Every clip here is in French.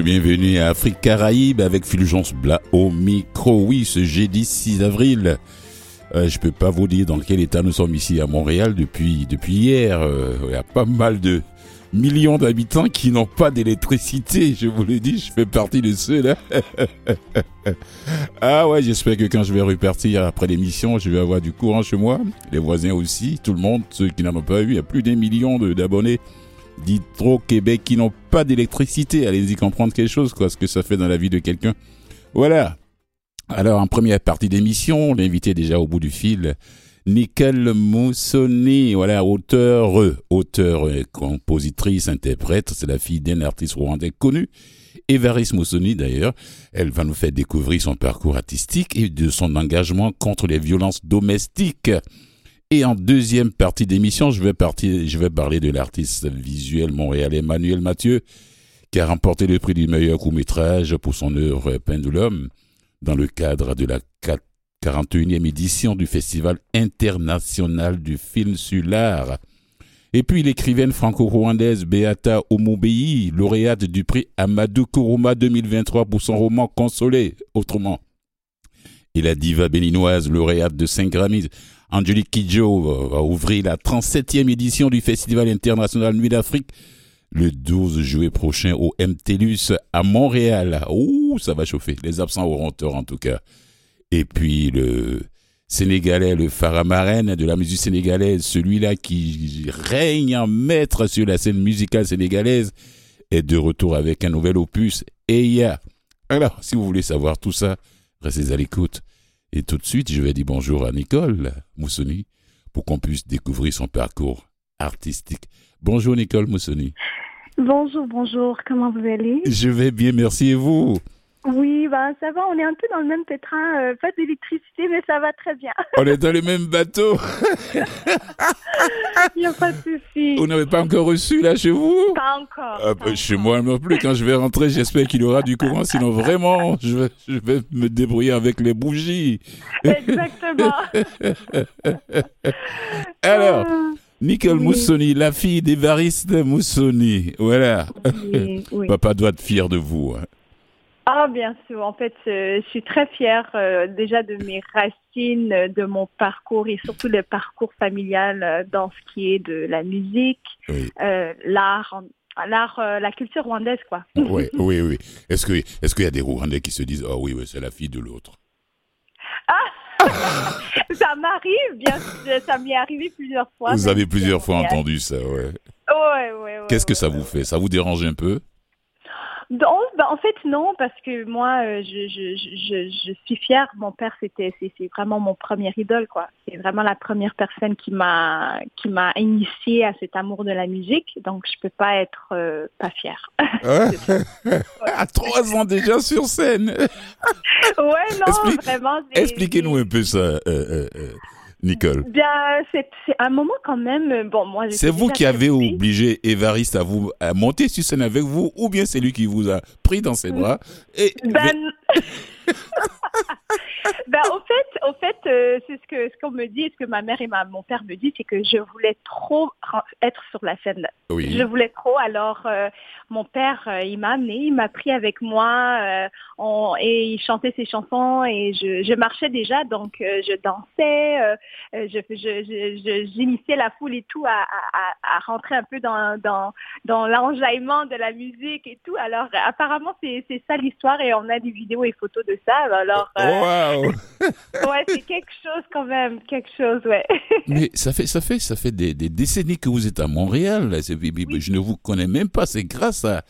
Bienvenue à Afrique Caraïbe avec Fulgence Bla au micro. Oui, ce jeudi 6 avril. Euh, je peux pas vous dire dans quel état nous sommes ici à Montréal depuis depuis hier. Euh, il y a pas mal de millions d'habitants qui n'ont pas d'électricité. Je vous le dis, je fais partie de ceux là. ah ouais, j'espère que quand je vais repartir après l'émission, je vais avoir du courant chez moi. Les voisins aussi, tout le monde, ceux qui n'en ont pas eu. Il y a plus d'un million d'abonnés d'Hydro-Québec qui n'ont pas d'électricité. Allez-y comprendre quelque chose, quoi, ce que ça fait dans la vie de quelqu'un. Voilà. Alors, en première partie d'émission, l'invité déjà au bout du fil, Nicole Moussoni, voilà, auteur, auteur, compositrice, interprète, c'est la fille d'un artiste rwandais connu, Évaris Moussoni d'ailleurs. Elle va nous faire découvrir son parcours artistique et de son engagement contre les violences domestiques. Et en deuxième partie d'émission, je vais parler de l'artiste visuel montréalais Emmanuel Mathieu, qui a remporté le prix du meilleur court-métrage pour son œuvre Pendulum dans le cadre de la 41e édition du Festival international du film sur l'art. Et puis l'écrivaine franco-rwandaise Beata Omobei, lauréate du prix Amadou Kourouma 2023 pour son roman Consolé, autrement. Et la diva béninoise lauréate de 5 Grammys, Angelique Kidjo va ouvrir la 37e édition du Festival international Nuit d'Afrique le 12 juillet prochain au MTLUS à Montréal. Ouh, ça va chauffer. Les absents auront tort en tout cas. Et puis le Sénégalais, le Faramarène de la musique sénégalaise, celui-là qui règne en maître sur la scène musicale sénégalaise, est de retour avec un nouvel opus. Eya. Alors, si vous voulez savoir tout ça, restez à l'écoute. Et tout de suite, je vais dire bonjour à Nicole Moussoni pour qu'on puisse découvrir son parcours artistique. Bonjour Nicole Moussoni. Bonjour, bonjour, comment vous allez? Je vais bien, merci et vous? Oui, bah, ça va, on est un peu dans le même pétrin, euh, pas d'électricité, mais ça va très bien. On est dans le même bateau. Il n'y a pas de souci. Vous n'avez pas encore reçu là chez vous? Pas encore. Ah, bah, chez moi non plus, quand je vais rentrer, j'espère qu'il y aura du courant, sinon vraiment, je vais, je vais me débrouiller avec les bougies. Exactement. Alors. Nicole Moussoni, la fille d'Évariste Moussoni, voilà. Papa doit être fier de vous. Hein. Ah, bien sûr. En fait, euh, je suis très fière euh, déjà de mes racines, euh, de mon parcours et surtout le parcours familial dans ce qui est de la musique, l'art, l'art, la culture rwandaise, quoi. oui, oui, oui. Est-ce que, est-ce qu'il y a des Rwandais qui se disent, oh oui, oui c'est la fille de l'autre? Ah, ça m'arrive, bien, ça m'est arrivé plusieurs fois. Vous avez plusieurs fois entendu ça, ouais. Ouais, ouais, ouais. Qu'est-ce que ça vous fait? Ça vous dérange un peu? Non, bah, en fait non, parce que moi, euh, je, je, je, je suis fière. Mon père, c'était, c'est, vraiment mon premier idole, quoi. C'est vraiment la première personne qui m'a, qui m'a initié à cet amour de la musique. Donc, je peux pas être euh, pas fière. à trois ans déjà sur scène. ouais, non, vraiment. Expliquez-nous un peu ça. Euh, Nicole Bien, c'est un moment quand même. Bon, moi. C'est vous qui avez obligé Évariste à vous à monter sur scène avec vous, ou bien c'est lui qui vous a pris dans ses bras et. Ben... ben, au fait, au fait, euh, c'est ce que ce qu'on me dit, ce que ma mère et ma, mon père me disent, c'est que je voulais trop être sur la scène. Oui. Je voulais trop. Alors, euh, mon père, euh, il m'a amené, il m'a pris avec moi, on, et il chantait ses chansons et je, je marchais déjà, donc je dansais, je, la foule et tout à, à, à, rentrer un peu dans dans dans l'enjaillement de la musique et tout. Alors, apparemment, c'est c'est ça l'histoire et on a des vidéos et photos de ça. Alors, wow. ouais, c'est quelque chose quand même, quelque chose, ouais. Mais ça fait, ça fait, ça fait des, des décennies que vous êtes à Montréal. Je ne vous connais même pas. C'est grâce à,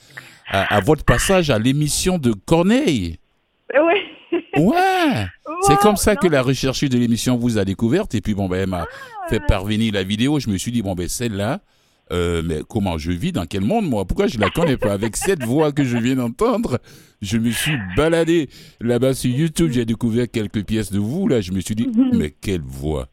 à, votre passage à l'émission de Corneille. Oui. Ouais. c'est comme ça que la recherche de l'émission vous a découverte. Et puis, bon, ben, elle m'a ah, fait parvenir la vidéo. Je me suis dit, bon, ben, celle-là, euh, mais comment je vis, dans quel monde, moi? Pourquoi je la connais pas? Avec cette voix que je viens d'entendre, je me suis baladé là-bas sur YouTube, j'ai découvert quelques pièces de vous, là, je me suis dit, mhm. mais quelle voix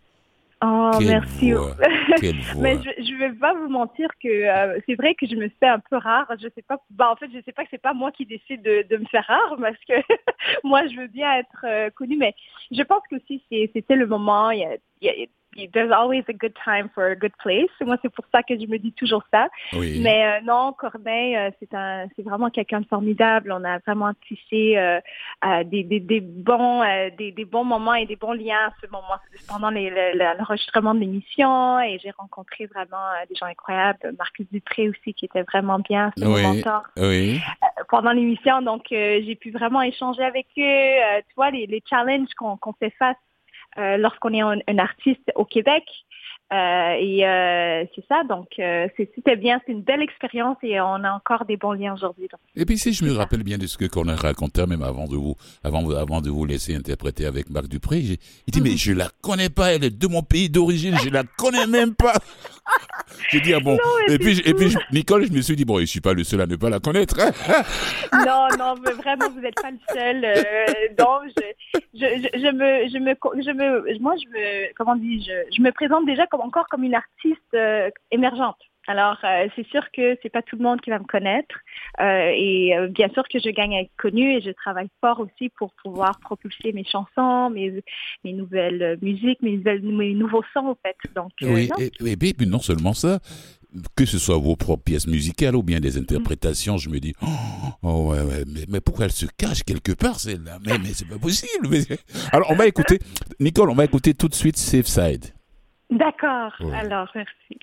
Oh, quelle merci. Voix, quelle voix. Mais je, je vais pas vous mentir que euh, c'est vrai que je me fais un peu rare. Je sais pas. Bah en fait, je sais pas que c'est pas moi qui décide de, de me faire rare parce que moi je veux bien être euh, connue, mais je pense que si c'était le moment. Il y a, il y a there's always a good time for a good place. Moi, c'est pour ça que je me dis toujours ça. Oui. Mais euh, non, Corneille, euh, c'est un, c'est vraiment quelqu'un de formidable. On a vraiment tissé euh, euh, des, des, des bons, des, des bons moments et des bons liens à ce moment pendant l'enregistrement de l'émission. Et j'ai rencontré vraiment des gens incroyables. Marcus Dupré aussi, qui était vraiment bien, c'est Oui. mon mentor Oui. pendant l'émission. Donc, j'ai pu vraiment échanger avec eux. Tu vois, les, les challenges qu'on qu'on fait face lorsqu'on est un, un artiste au Québec. Euh, et euh, c'est ça. Donc, euh, c'était bien. C'est une belle expérience et on a encore des bons liens aujourd'hui. Et puis si je me rappelle bien de ce que qu'on a raconté même avant de vous, avant, avant de vous laisser interpréter avec Marc Dupré, j'ai- il dit mais je la connais pas, elle est de mon pays d'origine, je la connais même pas. j'ai dit ah bon. et puis je- et puis je- Nicole, je me suis dit bon, je suis pas le seul à ne pas la connaître. hein. non, non, mais vraiment, vous n'êtes pas le seul. Donc, je, je, je, je me, je me, je me, moi, je me, comment dis-je, je me présente déjà comme encore comme une artiste euh, émergente. Alors, euh, c'est sûr que c'est pas tout le monde qui va me connaître. Euh, et euh, bien sûr que je gagne à être connue et je travaille fort aussi pour pouvoir propulser mes chansons, mes, mes nouvelles musiques, mes, nouveaux sons, en fait. Donc, Oui, non. et, et puis puis non seulement ça, que ce soit vos propres pièces musicales ou bien des interprétations, je me dis, oh, oh, ouais, ouais, mais, mais pourquoi elle se cache quelque part celle-là? Mais, mais c'est pas possible. mais- Alors on va écouter, Nicole, on va écouter tout de suite Safe Side. D'accord. Ouais. Alors, merci.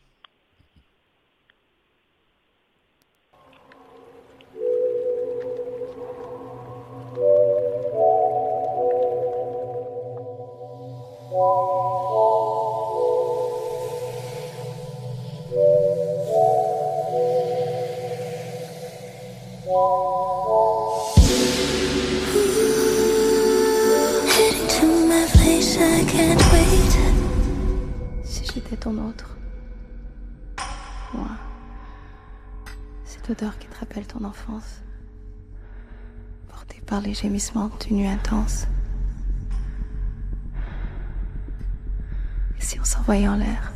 Portée par les gémissements d'une nuit intense. Et si on s'envoyait en l'air,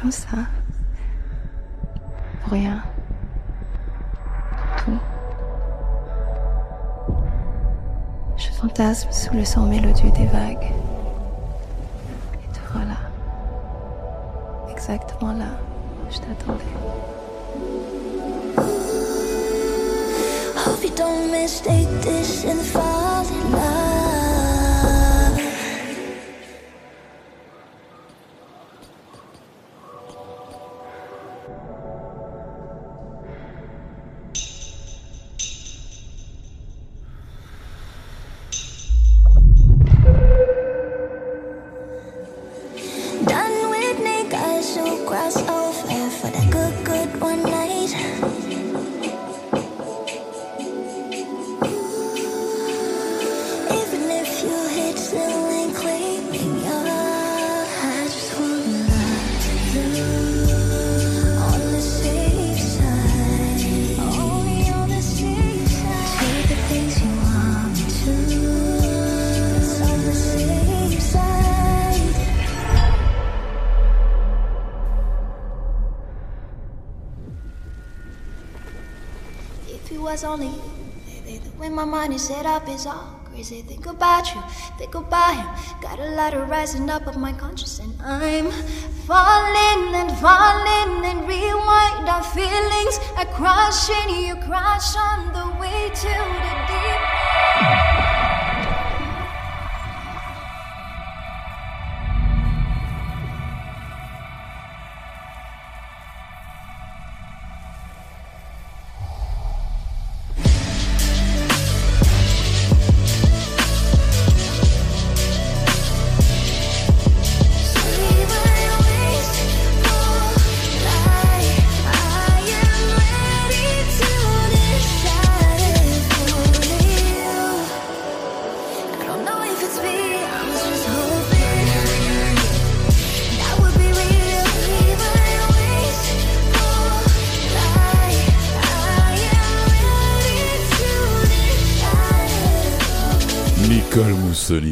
comme ça, pour rien, tout. Je fantasme sous le son mélodieux des vagues. Et te voilà. Exactement là où je t'attendais. Don't mistake this and fall in love. Was only you, baby, the way my mind is set up is all crazy. Think about you, think about him. Got a lot of rising up of my conscience, and I'm falling and falling and rewind our feelings. I crash in, you crash on the way to the deep.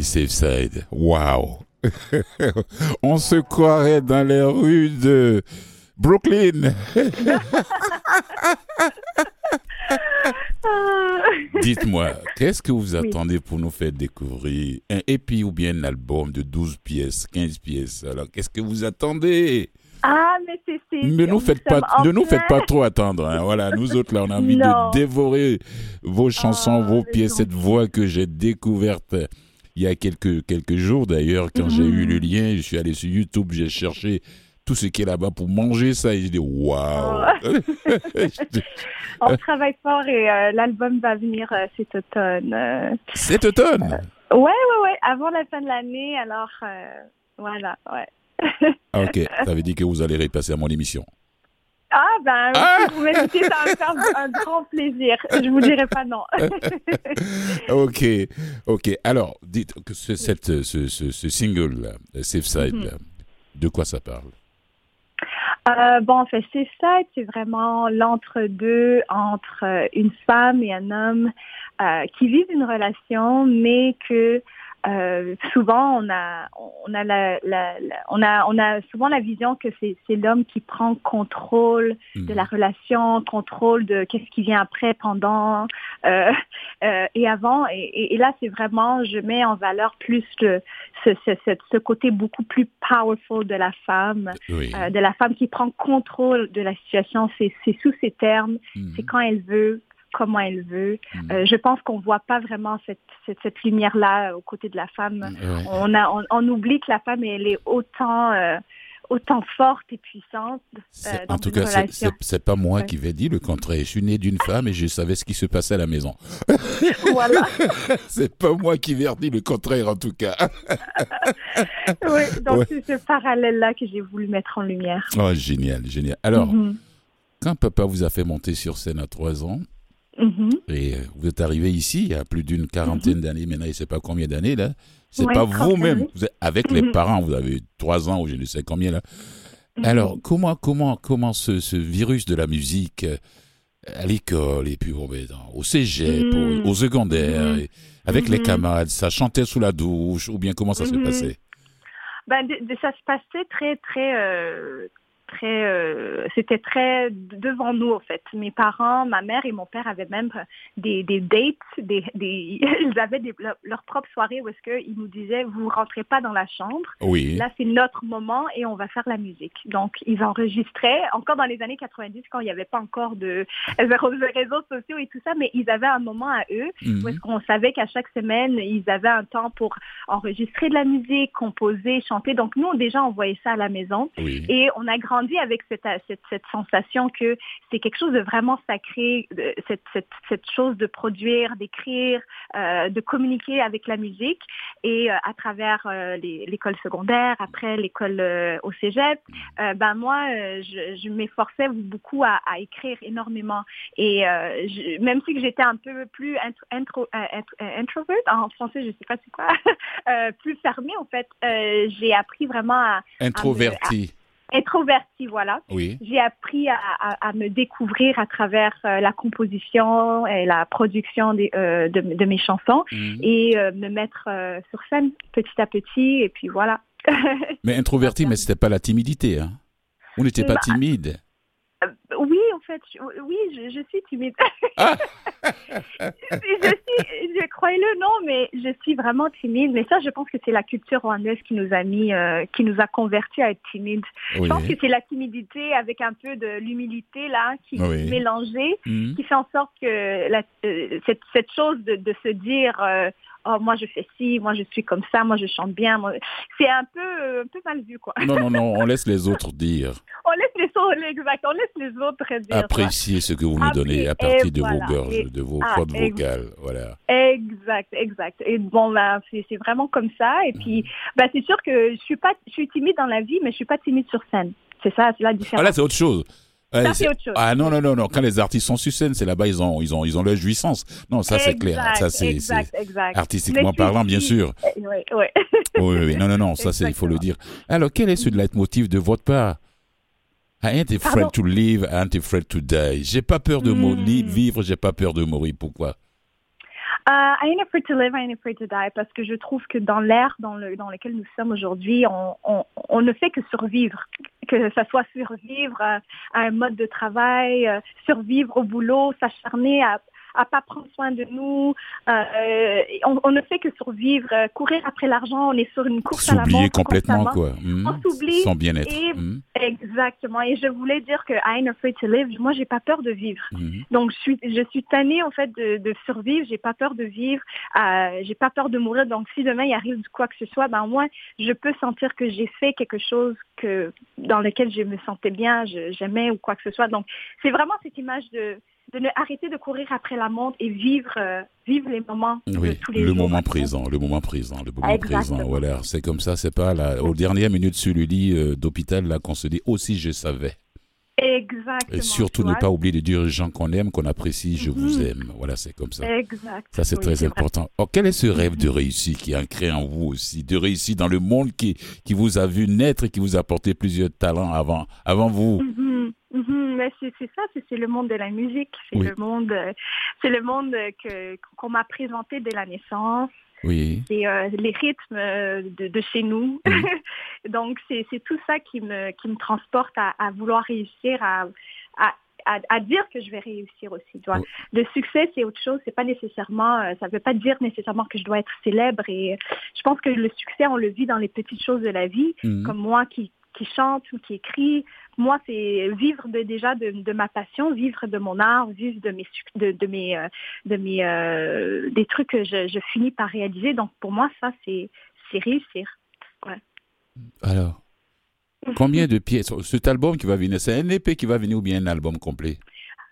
Safe Side. Waouh On se croirait dans les rues de Brooklyn. Dites-moi, qu'est-ce que vous attendez pour nous faire découvrir un EP ou bien un album de 12 pièces, 15 pièces? Alors, qu'est-ce que vous attendez? Ah, mais c'est. Ne nous faites pas, ne nous faites pas trop attendre. hein. Voilà, nous autres là, on a envie Non. de dévorer vos chansons, Ah, vos pièces, cette voix que j'ai découverte il y a quelques quelques jours d'ailleurs, quand j'ai Mhm. eu le lien, je suis allé sur YouTube, j'ai cherché tout ce qui est là-bas pour manger ça et j'ai dit waouh. On travaille fort et euh, l'album va venir euh, cet automne. euh. Cet automne? Ouais, ouais, ouais, avant la fin de l'année. Alors, voilà, ouais. Ah, ok, ça veut dire que vous allez repasser à mon émission. Ah, ben, Ah si vous m'invitez, ça va me faire un grand plaisir. Je vous dirai pas non. Ok, ok. Alors, dites que ce, cette, ce, ce, ce single, là, Safe Side, Mhm. là, de quoi ça parle? Euh, bon, en fait, c'est ça, c'est vraiment l'entre-deux entre une femme et un homme euh, qui vivent une relation, mais que euh, souvent on a, on a la, la- la- on a, on a souvent la vision que c'est, c'est l'homme qui prend contrôle de la relation, contrôle de qu'est-ce qui vient après, pendant euh, euh, et avant. Et, et- là, c'est vraiment, je mets en valeur plus le, ce, ce, ce, ce côté beaucoup plus powerful de la femme Oui. euh, de la femme qui prend contrôle de la situation. C'est c'est sous ces termes, Mhm. c'est quand elle veut, comment elle veut. Mhm. Euh, je pense qu'on voit pas vraiment cette, cette, cette lumière-là aux côtés de la femme. Ouais. On, a, on, on oublie que la femme, elle est autant, euh, autant forte et puissante. Euh, dans en tout cas, c'est- pas moi Ouais. qui vais dire le contraire. Je suis né d'une femme et je savais ce qui se passait à la maison. voilà. c'est pas moi qui vais dire le contraire, en tout cas. oui, donc Ouais. c'est ce parallèle-là que j'ai voulu mettre en lumière. Oh, génial, génial. Alors, Mhm. quand papa vous a fait monter sur scène à trois ans, Mhm. et euh, vous êtes arrivé ici il y a plus d'une quarantaine d'années, maintenant, je ne sais pas combien d'années, là. C'est Ouais, pas vous-même. Vous avec les Mhm. parents, vous avez trois ans ou je ne sais combien, là. Mhm. Alors, comment, comment, comment ce, ce virus de la musique euh, à l'école et puis bon, ben, dans- au cégep, au, au secondaire, et avec les camarades, ça chantait sous la douche ou bien comment ça se passait Ben, de- de- ça se passait très, très, euh, très, euh, c'était très devant nous en fait. Mes parents, ma mère et mon père avaient même des, des dates, des, des, ils avaient des, leur, propre soirée où est-ce qu'ils nous disaient vous rentrez pas dans la chambre, Oui. là c'est notre moment et on va faire la musique. Donc ils enregistraient encore dans les années 90 quand il n'y avait pas encore de, réseaux sociaux et tout ça, mais ils avaient un moment à eux Mhm. où est-ce qu'on savait qu'à chaque semaine, ils avaient un temps pour enregistrer de la musique, composer, chanter. Donc nous, déjà, on voyait ça à la maison. Oui. Et on a grandi avec cette, cette, cette sensation que c'est quelque chose de vraiment sacré, cette, cette, cette chose de produire, d'écrire, euh, de communiquer avec la musique. Et euh, à travers euh, l'école secondaire, après l'école au cégep, ben moi, je, m'efforçais beaucoup à, écrire énormément. Et même si j'étais un peu plus intro, intro, intro- introvert, en français, je sais pas c'est quoi, plus fermée en fait, j'ai appris vraiment à Introverti. Introvertie, voilà. Oui. J'ai appris à, à- à me découvrir à travers euh, la composition et la production des, euh, de, de mes chansons Mhm. et euh, me mettre euh, sur scène petit à petit et puis voilà. Mais introverti, mais c'était pas la timidité. Hein. Vous n'étiez pas Bah, timide. Euh, oui, en fait, je- oui, je, je suis timide. Ah. je suis, je croyez-le, non, mais je suis vraiment timide. Mais ça, je pense que c'est la culture rwandaise qui nous a mis, euh, qui nous a convertis à être timides. Oui. Je pense que c'est la timidité avec un peu de l'humilité là qui Oui. est mélangée, Mhm. qui fait en sorte que la- euh, cette, cette chose de, de se dire euh, oh moi je fais ci, moi je suis comme ça, moi je chante bien, moi- c'est un peu euh, un peu mal vu quoi. Non, non, non, on laisse les autres dire. On laisse les autres, exact, on laisse les autres dire. Appréciez ce que vous nous Appréciez, donnez à et partir de voilà, vos gorges, de vos ah, cordes vocales. Voilà. Exact, exact. Et bon, ben, c'est vraiment comme ça. Et puis, ben, c'est sûr que je suis pas, je suis timide dans la vie, mais je suis pas timide sur scène. C'est ça, c'est la Ah différence. là, c'est autre chose. Ça, c'est- autre chose. Ah non, non, non, non. Quand les artistes sont sur scène, c'est là-bas, ils ont, ils ont, ils ont leur jouissance. Non, ça, c'est clair. Ça, c'est artistiquement parlant, bien sûr. Oui, oui. Oui, oui, oui. Non, non, non. Ça, c'est, il faut le dire. Alors, quel est ce leitmotiv de votre part? I ain't afraid to live, I ain't afraid to die? J'ai pas peur de mou- Hmm. vivre, j'ai pas peur de mourir. Pourquoi? Uh, I ain't afraid to live, I ain't afraid to die, parce que je trouve que dans l'ère dans, le, dans lequel nous sommes aujourd'hui, on, on, on ne fait que survivre, que ça soit survivre à, à un mode de travail, euh, survivre au boulot, s'acharner à, à pas prendre soin de nous. Euh, on, on, ne fait que survivre, euh, courir après l'argent. On est sur une course à la S'oublier complètement, quoi. Mmh. On s'oublie. Son bien-être. Mmh. Exactement. Et je voulais dire que I ain't afraid to live. Moi, j'ai pas peur de vivre. Mmh. Donc, je suis, je suis tannée en fait de, de survivre. J'ai pas peur de vivre. Euh, j'ai pas peur de mourir. Donc, si demain il arrive quoi que ce soit, ben moi, je peux sentir que j'ai fait quelque chose que dans lequel je me sentais bien, j'aimais ou quoi que ce soit. Donc, c'est vraiment cette image de de ne arrêter de courir après la montre et vivre, euh, vivre les moments oui, de tous les le jours. moment présent, le moment présent, le moment Exactement. présent. Voilà, c'est comme ça, c'est pas la, aux dernières minutes sur le lit euh, d'hôpital là qu'on se dit aussi je savais. Exactement. Et surtout ne pas oublier de dire aux gens qu'on aime, qu'on apprécie, je vous Mhm. aime. Voilà, c'est comme ça. Exact. Ça, c'est Oui, très important. Oh, quel est ce rêve de réussite qui est ancré en vous aussi, de réussite dans le monde qui, qui vous a vu naître et qui vous a apporté plusieurs talents avant, avant vous? Mhm, mhm, mais c'est ça, c'est le monde de la musique, c'est Oui. le monde, euh, c'est le monde euh, que qu'on m'a présenté dès la naissance, Oui. c'est euh, les rythmes euh, de, de chez nous. Donc c'est tout ça qui me qui me transporte à, à vouloir réussir, à, à à, à dire que je vais réussir aussi. Le succès, c'est autre chose. C'est pas nécessairement, ça veut pas dire nécessairement que je dois être célèbre. Et je pense que le succès, on le vit dans les petites choses de la vie Mhm. comme moi qui, qui chante ou qui écrit. Moi, c'est vivre de, déjà de, de ma passion, vivre de mon art, vivre de mes, de, de mes, euh, de mes euh, des trucs que je, je finis par réaliser. Donc, pour moi, ça, c'est c'est réussir. Alors, combien de pièces Cet album qui va venir, c'est un EP qui va venir ou bien un album complet?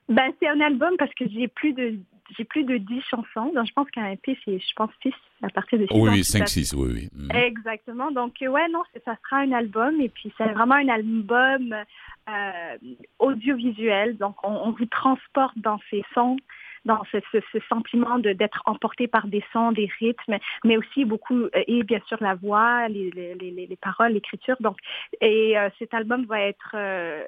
Ben, c'est un album parce que j'ai plus de j'ai plus de 10 chansons. Donc, je pense qu'un EP, c'est, je pense, 6 à partir de 6 Oui, oui, 5, 6, oui, oui. Mhm. Exactement. Donc, euh, ouais, non, ça sera un album et puis c'est vraiment un album euh, audiovisuel. Donc, on, on vous transporte dans ces sons, dans ce, ce, ce sentiment de d'être emporté par des sons, des rythmes, mais aussi beaucoup, euh, et bien sûr la voix, les, les, les, les paroles, l'écriture. Donc, et euh, cet album va être euh,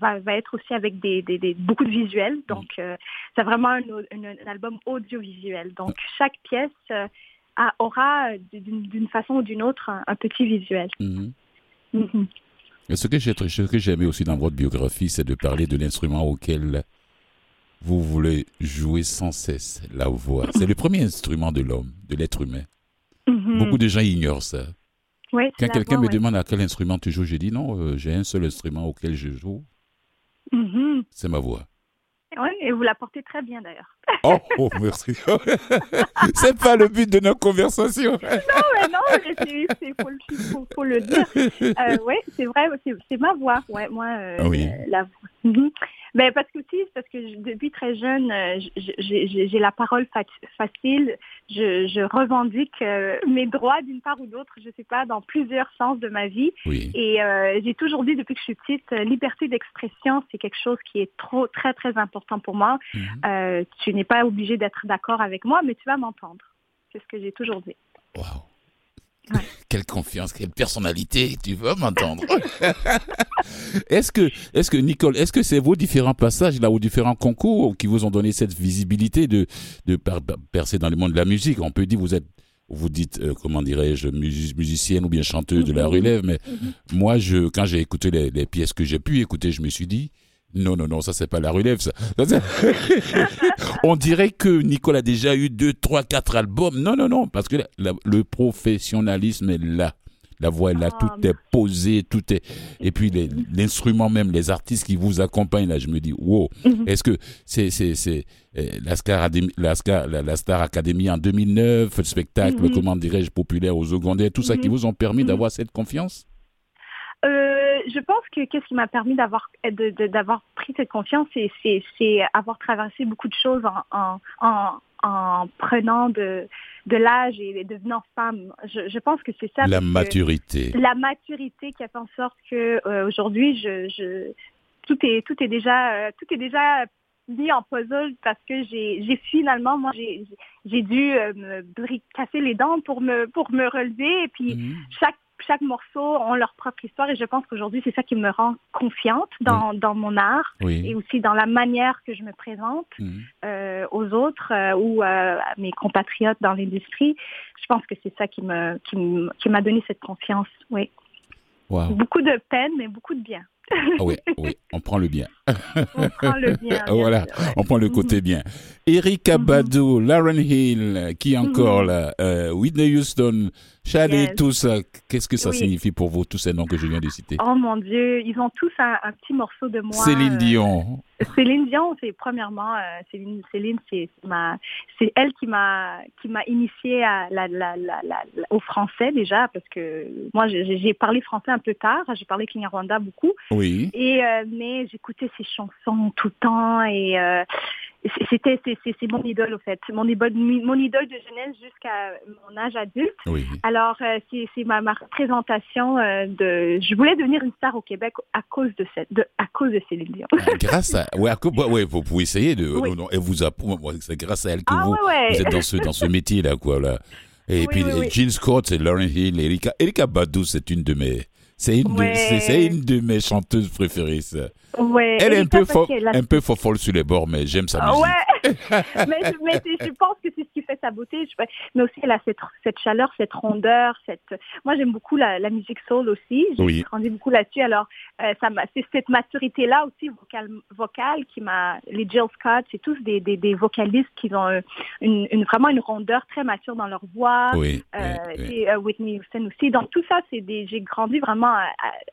va, va être aussi avec des, des, des beaucoup de visuels. Donc, euh, c'est vraiment un, un- un album audiovisuel. Donc, chaque pièce a- aura d'une façon ou d'une autre un, un petit visuel. Et ce que j'ai ce que j'ai aimé aussi dans votre biographie, c'est de parler de l'instrument auquel vous voulez jouer sans cesse, la voix. C'est le premier instrument de l'homme, de l'être humain. Mhm. Beaucoup de gens ignorent ça. Ouais, Quand quelqu'un voix, me ouais. demande à quel instrument tu joues, je dis non, euh, j'ai un seul instrument auquel je joue, Mhm. c'est ma voix. Et vous la portez très bien d'ailleurs. Oh, oh merci. c'est pas le but de notre conversation. Non, mais non, mais c'est, faut, le- faut, faut le dire. Euh, ouais, c'est vrai, c'est, ma voix. Ouais, moi, euh, Ah oui. la voix. Mhm. Ben, parce que aussi, parce que je- depuis très jeune, euh, j'ai, la parole fa- facile. Je, je revendique euh, mes droits d'une part ou d'autre, je sais pas, dans plusieurs sens de ma vie. Oui. Et j'ai toujours dit depuis que je suis petite, liberté d'expression, c'est quelque chose qui est trop, très, très important pour moi. Mhm. Euh, tu n'es pas obligé d'être d'accord avec moi, mais tu vas m'entendre. C'est ce que j'ai toujours dit. Waouh. Ouais. Quelle confiance, quelle personnalité, tu veux m'entendre. est-ce que, est-ce que, Nicole, est-ce que c'est vos différents passages là, aux différents concours qui vous ont donné cette visibilité de, de per- per- percer dans le monde de la musique? On peut dire, vous êtes, vous dites, euh, comment dirais-je, musi- musicienne ou bien chanteuse de la Mhm. relève, mais moi, je, quand j'ai écouté les, les pièces que j'ai pu écouter, je me suis dit, non, non, non, ça c'est pas la relève, ça. On dirait que Nicole a déjà eu deux, trois, quatre albums. Non, non, non, parce que la- la- le professionnalisme est là. La voix est là, Ah, tout est posé, tout est. Et puis l'instrument même, les artistes qui vous accompagnent là, je me dis, wow, Mhm. est-ce que c'est c'est c'est euh, la Star Academy, la Star, Academy en 2009, le spectacle, Mhm. comment dirais-je, populaire aux secondaires, tout ça qui Mhm. vous ont permis d'avoir cette confiance? Euh, je pense que qu'est-ce qui m'a permis d'avoir de- d'avoir pris cette confiance, c'est avoir traversé beaucoup de choses en en, en, en prenant de de l'âge et devenant femme. Je, je pense que c'est ça. La maturité. La maturité qui a fait en sorte que euh, aujourd'hui, je, je tout est tout est déjà euh, tout est déjà mis en puzzle parce que j'ai j'ai finalement moi j'ai j'ai dû euh, me casser les dents pour me pour me relever et puis Mhm. chaque chaque morceau ont leur propre histoire et je pense qu'aujourd'hui c'est ça qui me rend confiante dans, dans mon art et aussi dans la manière que je me présente Mhm. euh, aux autres euh, ou euh, à mes compatriotes dans l'industrie. Je pense que c'est ça qui me qui me- qui m'a donné cette confiance. Oui, Wow. beaucoup de peine mais beaucoup de bien. Ah oui, oui, on prend le bien. On prend le bien. bien Voilà. sûr. On prend le côté bien. Erika Mhm. Badu, Lauren Hill, qui encore Mhm. là, euh, Whitney Houston, Shadé, Yes. tout ça. Qu'est-ce que ça Oui. signifie pour vous, tous ces noms que je viens de citer? Oh mon Dieu, ils ont tous un, un petit morceau de moi. Céline euh, Dion. Céline Dion, c'est premièrement euh, Céline. Céline, c'est ma, c'est elle qui m'a qui m'a initiée à la, la, la, au français déjà parce que moi j'ai j'ai parlé français un peu tard. J'ai parlé Kinyarwanda beaucoup Oui. et euh, mais j'écoutais ses chansons tout le temps et euh, c'était c'est mon idole au fait, mon idole mon idole de jeunesse jusqu'à mon âge adulte. Oui. Alors, euh, c'est ma, ma représentation euh, de. Je voulais devenir une star au Québec à cause de cette, de, à cause de Céline Dion. Ah, grâce à, ouais, à co- ouais, vous pouvez essayer de, Oui. non, elle vous c'est grâce à elle que Ah vous, ouais, vous êtes dans ce, dans ce métier là, quoi, là. Et Oui, puis. Jean Scott, c'est Lauren Hill, Erika, Erika Badu, c'est une de mes, c'est une, de- Ouais. une de mes chanteuses préférées. ça. Ouais. Elle est un peu, fo- a- un peu folle sur les bords, mais j'aime sa Ah musique. Ouais, mais, je- mais je pense que qui fait sa beauté. Je- mais aussi, elle a cette, cette chaleur, cette rondeur. Cette... Moi, j'aime beaucoup la, la musique soul aussi. J'ai Oui. grandi beaucoup là-dessus. Alors, euh, c'est cette maturité-là aussi vocale, vocale qui m'a. Les Jill Scott, c'est tous des, des, des vocalistes qui ont une, une- vraiment une rondeur très mature dans leur voix. Oui, Euh, oui, et, euh, Whitney Houston aussi. Donc tout ça, c'est des. J'ai grandi vraiment à,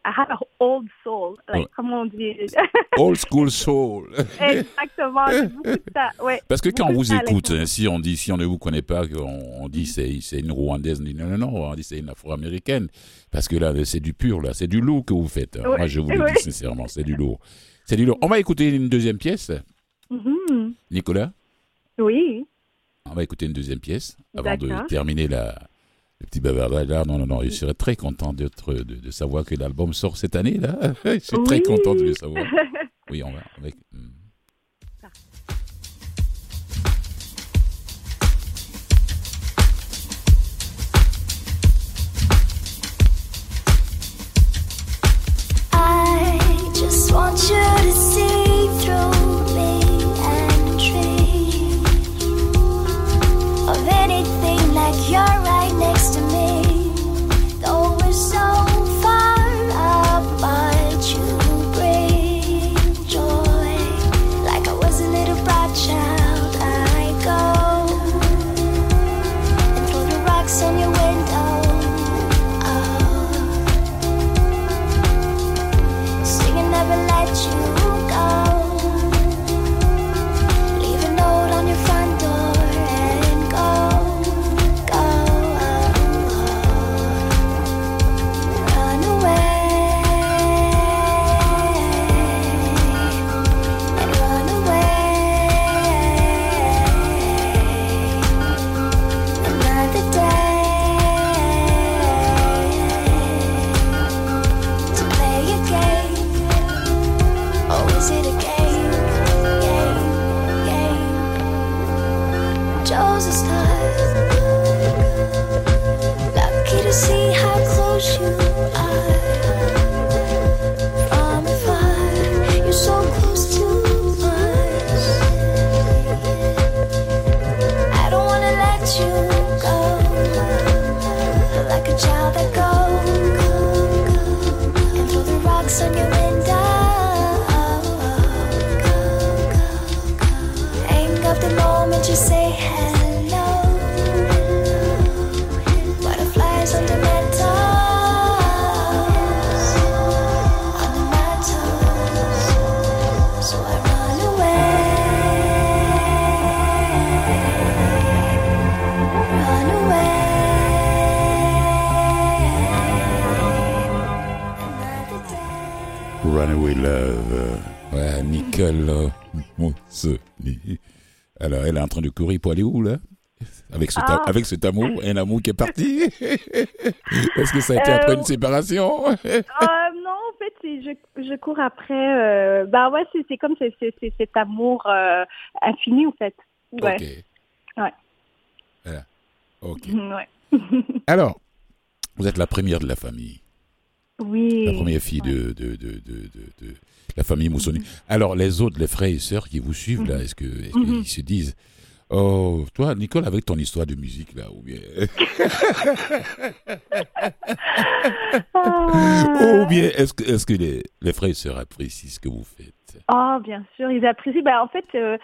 à, à have an old soul, like, comment on dit. Old school soul. Exactement, beaucoup de ça. Ouais. Parce que quand on vous écoute, hein, si on dit, si on ne vous connaît pas, on, on dit c'est, c'est une Rwandaise, on dit non, non, non, on dit c'est une Afro-Américaine. Parce que là, c'est du pur, là, c'est du lourd que vous faites. Ouais, Moi, je vous le ouais. dis sincèrement, c'est du lourd. C'est du lourd. On va écouter une deuxième pièce, Mhm. Nicolas? Oui. On va écouter une deuxième pièce avant de terminer la, le petit bavardage. Là, non, non, non, je serais très content de, de savoir que l'album sort cette année, là. je suis très content de le savoir. Oui, on va. on you're Nicole euh. Alors, elle est en train de courir pour aller où, là? Avec cet, Ah. avec cet amour, un amour qui est parti? Est-ce que ça a été Euh, après une séparation? Euh, non, en fait, je, je cours après. euh, bah ouais, c'est comme cet amour euh, infini, en fait. Ouais. Ok. Ouais. Voilà. Ok. ouais. Alors, vous êtes la première de la famille. Oui. La première fille de, de, de, de, la famille Moussoni. Alors, les autres, les frères et sœurs qui vous suivent, là, est-ce que est-ce qu'ils Mhm. se disent Oh, toi, Nicole, avec ton histoire de musique, là, ou bien. Ou bien, est-ce que, est-ce que les, les frères et sœurs apprécient ce que vous faites? Oh, bien sûr, ils apprécient. Bah, en fait, euh,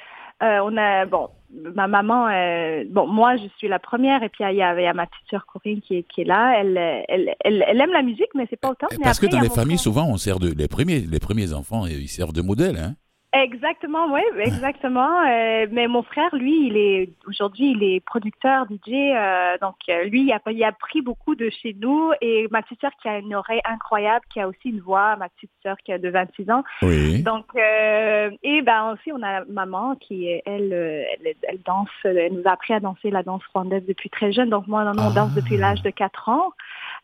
Euh, on a, bon, ma maman, euh, bon, moi, je suis la première, et puis il y a, il y a ma petite sœur Corinne qui est, qui est là. Elle, elle, elle, elle aime la musique, mais c'est pas autant. Mais Parce après, que dans les familles, souvent, on sert de les premiers, les premiers enfants, ils servent de modèle. Hein. Exactement, oui, exactement. Euh, mais mon frère, lui, il est aujourd'hui, il est producteur DJ, euh, donc euh, lui, il a, il a appris beaucoup de chez nous. Et ma petite sœur qui a une oreille incroyable, qui a aussi une voix, ma petite sœur qui a de 26 ans. Oui. Donc, euh, et ben aussi, on a maman qui, elle, elle, elle danse, elle nous a appris à danser la danse rwandaise depuis très jeune. Donc, moi, non, on danse Ah. depuis l'âge de 4 ans.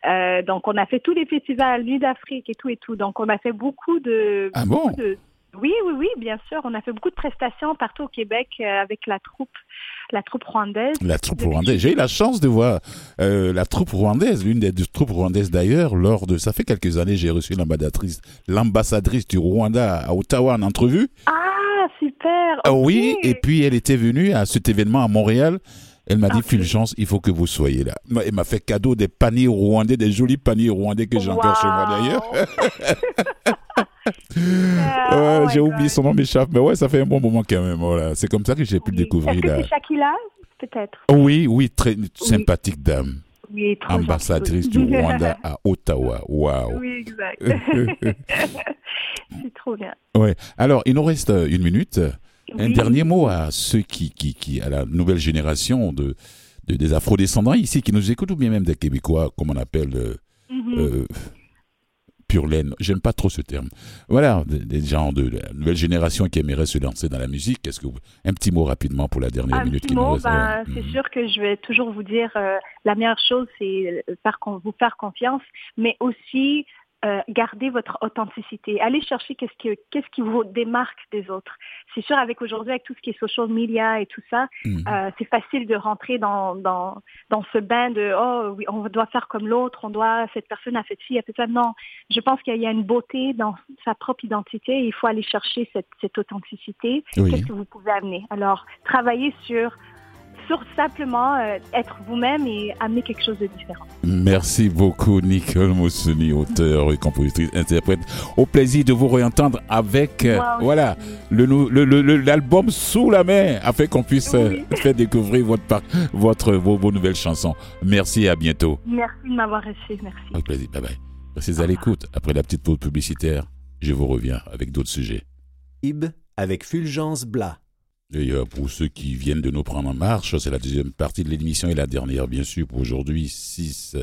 Euh, donc, on a fait tous les festivals, Nuit d'Afrique et tout et tout. Donc, on a fait beaucoup de... Ah bon? beaucoup de- oui, oui, oui, bien sûr. On a fait beaucoup de prestations partout au Québec euh, avec la troupe, la troupe rwandaise. La troupe rwandaise. J'ai eu la chance de voir euh, la troupe rwandaise, l'une des deux troupes rwandaises d'ailleurs, lors de. Ça fait quelques années, j'ai reçu l'ambassadrice, l'ambassadrice du Rwanda à Ottawa en entrevue. Ah, super. Ah oui, et puis elle était venue à cet événement à Montréal. Elle m'a dit. Fulgence, il faut que vous soyez là. Elle m'a fait cadeau des paniers rwandais, des jolis paniers rwandais que j'ai encore chez moi d'ailleurs. Ouais, oh j'ai oublié son nom m'échappe, mais ouais, ça fait un bon moment quand même. Voilà. C'est comme ça que j'ai pu le découvrir Est-ce que c'est Shakila Peut-être? Oui, oui, très sympathique dame. Oui, trop Ambassadrice du Rwanda à Ottawa. Waouh. Oui, exact. c'est trop bien. Ouais. Alors, il nous reste euh, une minute. Un dernier mot à ceux qui, qui, qui, à la nouvelle génération de, de- des afro-descendants ici qui nous écoutent ou bien même des Québécois, comme on appelle euh, Mhm. euh, pure laine. J'aime pas trop ce terme. Voilà, des, des gens de la nouvelle génération qui aimeraient se lancer dans la musique. Est-ce que vous... un petit mot rapidement pour la dernière Un minute petit qui nous mot, reste? ben, c'est Mhm. sûr que je vais toujours vous dire euh, la meilleure chose, c'est euh, vous faire confiance, mais aussi euh, garder votre authenticité. Allez chercher qu'est-ce que qu'est-ce qui vous démarque des autres. C'est sûr, avec aujourd'hui, avec tout ce qui est social media et tout ça, Mhm. euh, c'est facile de rentrer dans, dans, dans ce bain de oh oui, on doit faire comme l'autre, on doit cette personne a fait ci, a fait ça. Non, je pense qu'il y a une beauté dans sa propre identité. Et il faut aller chercher cette, cette authenticité. Oui. Qu'est-ce que vous pouvez amener? Alors, travailler sur sur simplement euh, être vous-même et amener quelque chose de différent. Merci beaucoup, Nicole Moussoni, auteur, compositrice, interprète. Au plaisir de vous réentendre avec, euh, voilà, le, nou- le- le- le- l'album sous la main, afin qu'on puisse euh, Oui. faire découvrir votre, votre, vos, vos nouvelles chansons. Merci et à bientôt. Merci de m'avoir reçu. Merci. Au plaisir. Bye bye. Restez à l'écoute. Après la petite pause publicitaire, je vous reviens avec d'autres sujets. Ib avec Fulgence Blas. Et euh, pour ceux qui viennent de nous prendre en marche, c'est la deuxième partie de l'émission et la dernière, bien sûr, pour aujourd'hui, 6,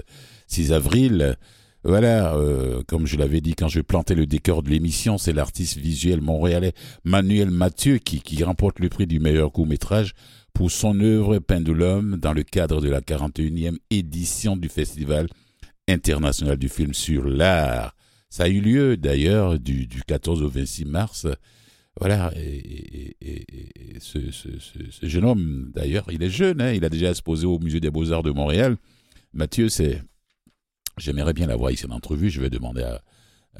6 avril. Voilà, euh, comme je l'avais dit quand je plantais le décor de l'émission, c'est l'artiste visuel montréalais Manuel Mathieu qui, qui remporte le prix du meilleur court-métrage pour son œuvre Pendulum dans le cadre de la 41e édition du Festival international du film sur l'art. Ça a eu lieu d'ailleurs du, du 14 au 26 mars. Voilà, et, ce, jeune homme, d'ailleurs, il est jeune, hein, il a déjà exposé au Musée des Beaux-Arts de Montréal. Mathieu, c'est. J'aimerais bien l'avoir ici en entrevue. Je vais demander à,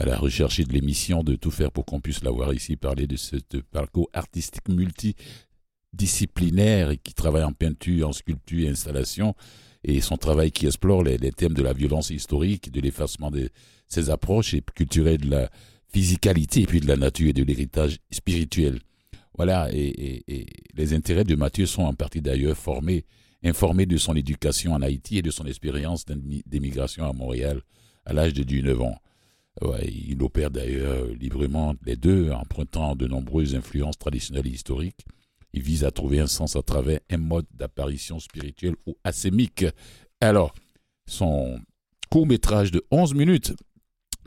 la recherche de l'émission de tout faire pour qu'on puisse l'avoir ici, parler de ce parcours artistique multidisciplinaire qui travaille en peinture, en sculpture et installation. Et son travail qui explore les, les thèmes de la violence historique, de l'effacement de ses approches et culturelles de la physicalité et puis de la nature et de l'héritage spirituel. Voilà, et, et- les intérêts de Mathieu sont en partie d'ailleurs formés, informés de son éducation en Haïti et de son expérience d'émi- d'émigration à Montréal à l'âge de 19 ans. Il opère d'ailleurs librement les deux, empruntant de nombreuses influences traditionnelles et historiques. Il vise à trouver un sens à travers un mode d'apparition spirituelle ou asémique. Alors, son court-métrage de 11 minutes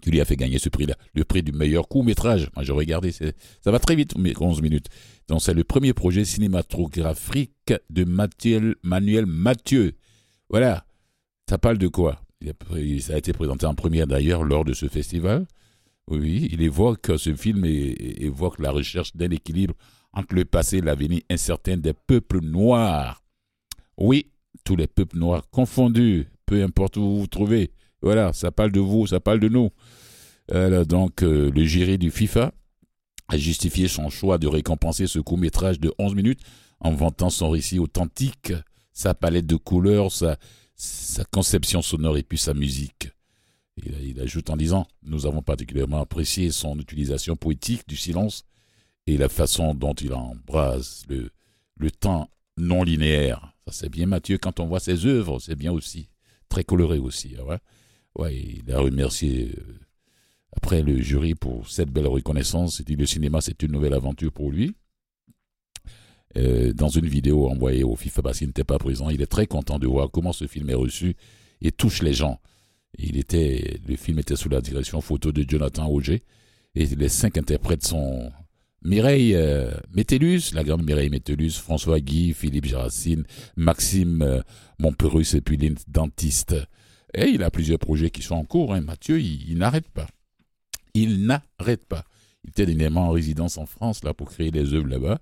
qui lui a fait gagner ce prix-là, le prix du meilleur court-métrage. Moi, j'ai regardé, ça va très vite, mais 11 minutes. Donc, c'est le premier projet cinématographique de Manuel Mathieu. Voilà. Ça parle de quoi? Ça a été présenté en première d'ailleurs lors de ce festival. Oui, il évoque, ce film é- évoque la recherche d'un équilibre entre le passé et l'avenir incertain des peuples noirs. Oui, tous les peuples noirs confondus, peu importe où vous vous trouvez. Voilà, ça parle de vous, ça parle de nous. Alors, donc, euh, le jury du FIFA a justifié son choix de récompenser ce court-métrage de 11 minutes en vantant son récit authentique, sa palette de couleurs, sa, conception sonore et puis sa musique. Il, ajoute en disant Nous avons particulièrement apprécié son utilisation poétique du silence et la façon dont il embrasse le, le temps non linéaire. Ça, c'est bien Mathieu. Quand on voit ses œuvres, c'est bien aussi. Très coloré aussi. Ah ouais, ouais il a remercié euh, après le jury pour cette belle reconnaissance. Il dit le cinéma, c'est une nouvelle aventure pour lui. Euh, dans une vidéo envoyée au FIFA parce qu'il n'était pas présent, il est très content de voir comment ce film est reçu et touche les gens. Le film était sous la direction photo de Jonathan Auger et les cinq interprètes sont Mireille euh, Métellus, la grande Mireille Métellus, François Guy, Philippe Géracine, Maxime euh, Montperus et puis les dentistes. Et il a plusieurs projets qui sont en cours. Hein. Mathieu, il, n'arrête pas. Il n'arrête pas. Il était dernièrement en résidence en France là pour créer des œuvres là-bas.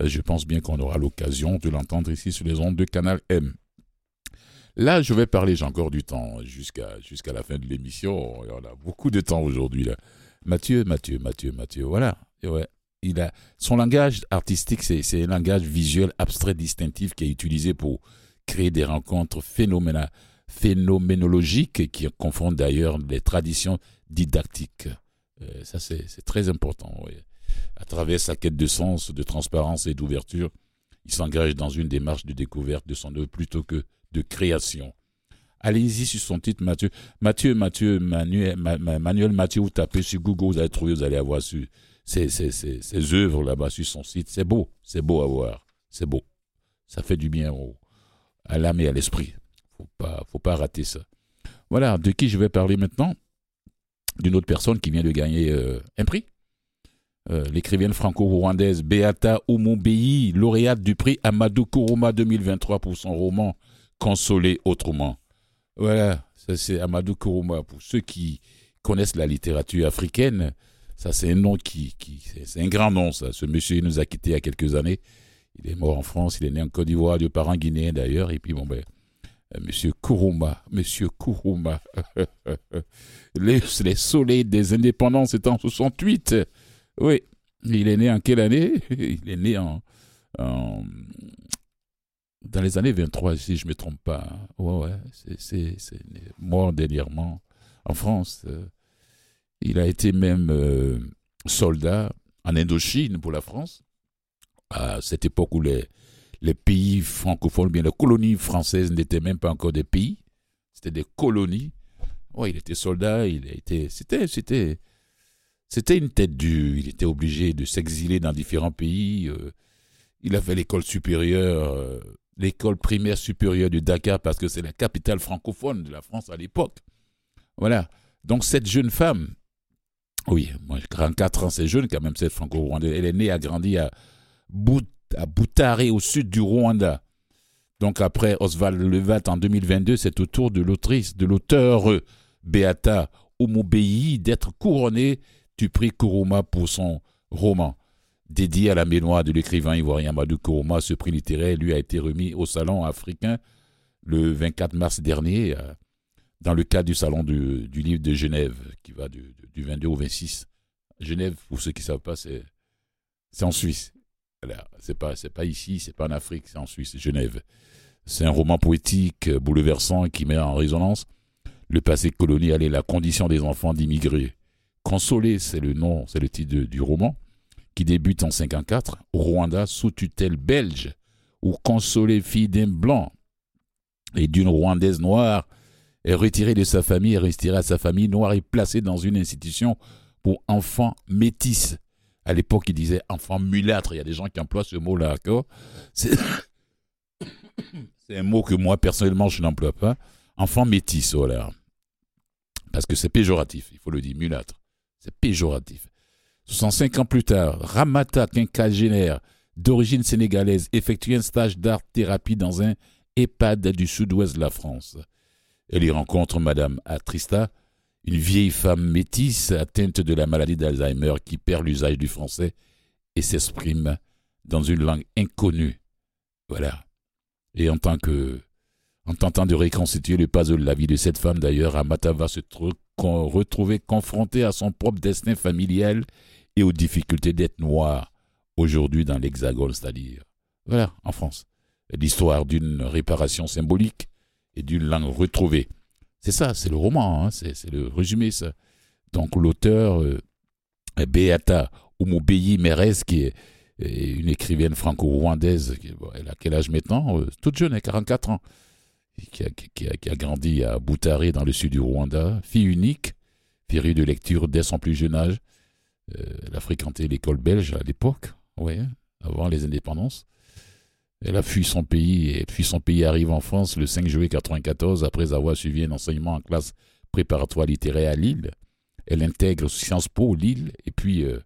Euh, je pense bien qu'on aura l'occasion de l'entendre ici sur les ondes de Canal M. Là, je vais parler, j'ai encore du temps jusqu'à jusqu'à la fin de l'émission. On a beaucoup de temps aujourd'hui là. Mathieu, Mathieu, Mathieu, Mathieu, voilà. ouais, il a son langage artistique, c'est un langage visuel abstrait distinctif qui est utilisé pour créer des rencontres phénoménologiques qui confondent d'ailleurs les traditions didactiques. Euh, ça, c'est très important. À travers sa quête de sens, de transparence et d'ouverture, il s'engage dans une démarche de découverte de son œuvre plutôt que de création. Allez-y sur son titre, Mathieu. Mathieu, Mathieu, Manuel, Mathieu, vous tapez sur Google, vous allez trouver, vous allez avoir ses, œuvres là-bas sur son site. C'est beau, c'est beau à voir, c'est beau. Ça fait du bien à l'âme et à l'esprit. Faut pas, faut pas rater ça. Voilà, de qui je vais parler maintenant? D'une autre personne qui vient de gagner euh, un prix. Euh, l'écrivaine franco-rwandaise Beata Oumoubeyi, lauréate du prix Amadou Kourouma 2023 pour son roman Consoler autrement. Voilà, ça c'est Amadou Kourouma. Pour ceux qui connaissent la littérature africaine, ça, c'est un nom qui, qui c'est un grand nom, ça. Ce monsieur, il nous a quittés il y a quelques années. Il est mort en France, il est né en Côte d'Ivoire, de parents guinéens d'ailleurs. Et puis, bon, ben, monsieur Kourouma, monsieur Kourouma. les, les soleils des indépendances étant en 68. Oui. Il est né en quelle année? Il est né en, dans les années 23, si je ne me trompe pas. Ouais, ouais. C'est mort dernièrement en France. Euh, il a été même euh, soldat en Indochine pour la France, à cette époque où les, les pays francophones, bien les colonies françaises n'étaient même pas encore des pays, c'était des colonies. Ouais, il était soldat, il a c'était, c'était, c'était une tête dure. Il était obligé de s'exiler dans différents pays. Euh, il a fait l'école supérieure, euh, l'école primaire supérieure de Dakar parce que c'est la capitale francophone de la France à l'époque. Voilà. Donc cette jeune femme, oui, moi, 44 ans, c'est jeune quand même, cette franco-rwandaise. Elle est née, a grandi à, Bout, à Boutare, au sud du Rwanda. Donc après Oswald Levat en 2022, c'est au tour de l'autrice, de l'auteur Beata Omobeyi d'être couronnée du prix Kuruma pour son roman. Dédié à la mémoire de l'écrivain ivoirien Madou Kuruma, ce prix littéraire lui a été remis au Salon africain le 24 mars dernier dans le cadre du Salon du, livre de Genève, qui va du, 22 au 26. Genève, pour ceux qui ne savent pas, c'est, en Suisse. C'est pas, pas ici, c'est pas en Afrique, c'est en Suisse, Genève. C'est un roman poétique bouleversant qui met en résonance le passé colonial et la condition des enfants d'immigrés. Consolé, c'est le nom, c'est le titre du roman, qui débute en 54 au Rwanda sous tutelle belge, où Consolé, fille d'un blanc et d'une Rwandaise noire, est retiré de sa famille, est retiré à sa famille noire et placé dans une institution pour enfants métis. À l'époque, il disait enfants mulâtres. Il y a des gens qui emploient ce mot-là, C'est un mot que moi, personnellement, je n'emploie pas. Enfant métis, voilà. Parce que c'est péjoratif, il faut le dire, mulâtre. C'est péjoratif. 65 ans plus tard, Ramata, quinquagénaire d'origine sénégalaise, effectue un stage d'art-thérapie dans un EHPAD du sud-ouest de la France. Elle y rencontre Madame Atrista, une vieille femme métisse atteinte de la maladie d'Alzheimer qui perd l'usage du français et s'exprime dans une langue inconnue. Voilà. Et en tant que, en tentant de reconstituer le puzzle de la vie de cette femme d'ailleurs, Amata va se retrouver confrontée à son propre destin familial et aux difficultés d'être noire aujourd'hui dans l'Hexagone, c'est-à-dire, voilà, en France. L'histoire d'une réparation symbolique et d'une langue retrouvée. C'est ça, c'est le roman, hein, c'est le résumé, ça. Donc l'auteur, euh, Beata Umubeyi Meres, qui est une écrivaine franco-rwandaise, elle a quel âge maintenant euh, Toute jeune, elle a 44 ans, qui a, grandi à Boutare dans le sud du Rwanda, fille unique, férue de lecture dès son plus jeune âge. Euh, elle a fréquenté l'école belge à l'époque, ouais, avant les indépendances. Elle a fui son pays et fui son pays arrive en France le 5 juillet 1994 après avoir suivi un enseignement en classe préparatoire littéraire à Lille. Elle intègre Sciences Po Lille et puis euh,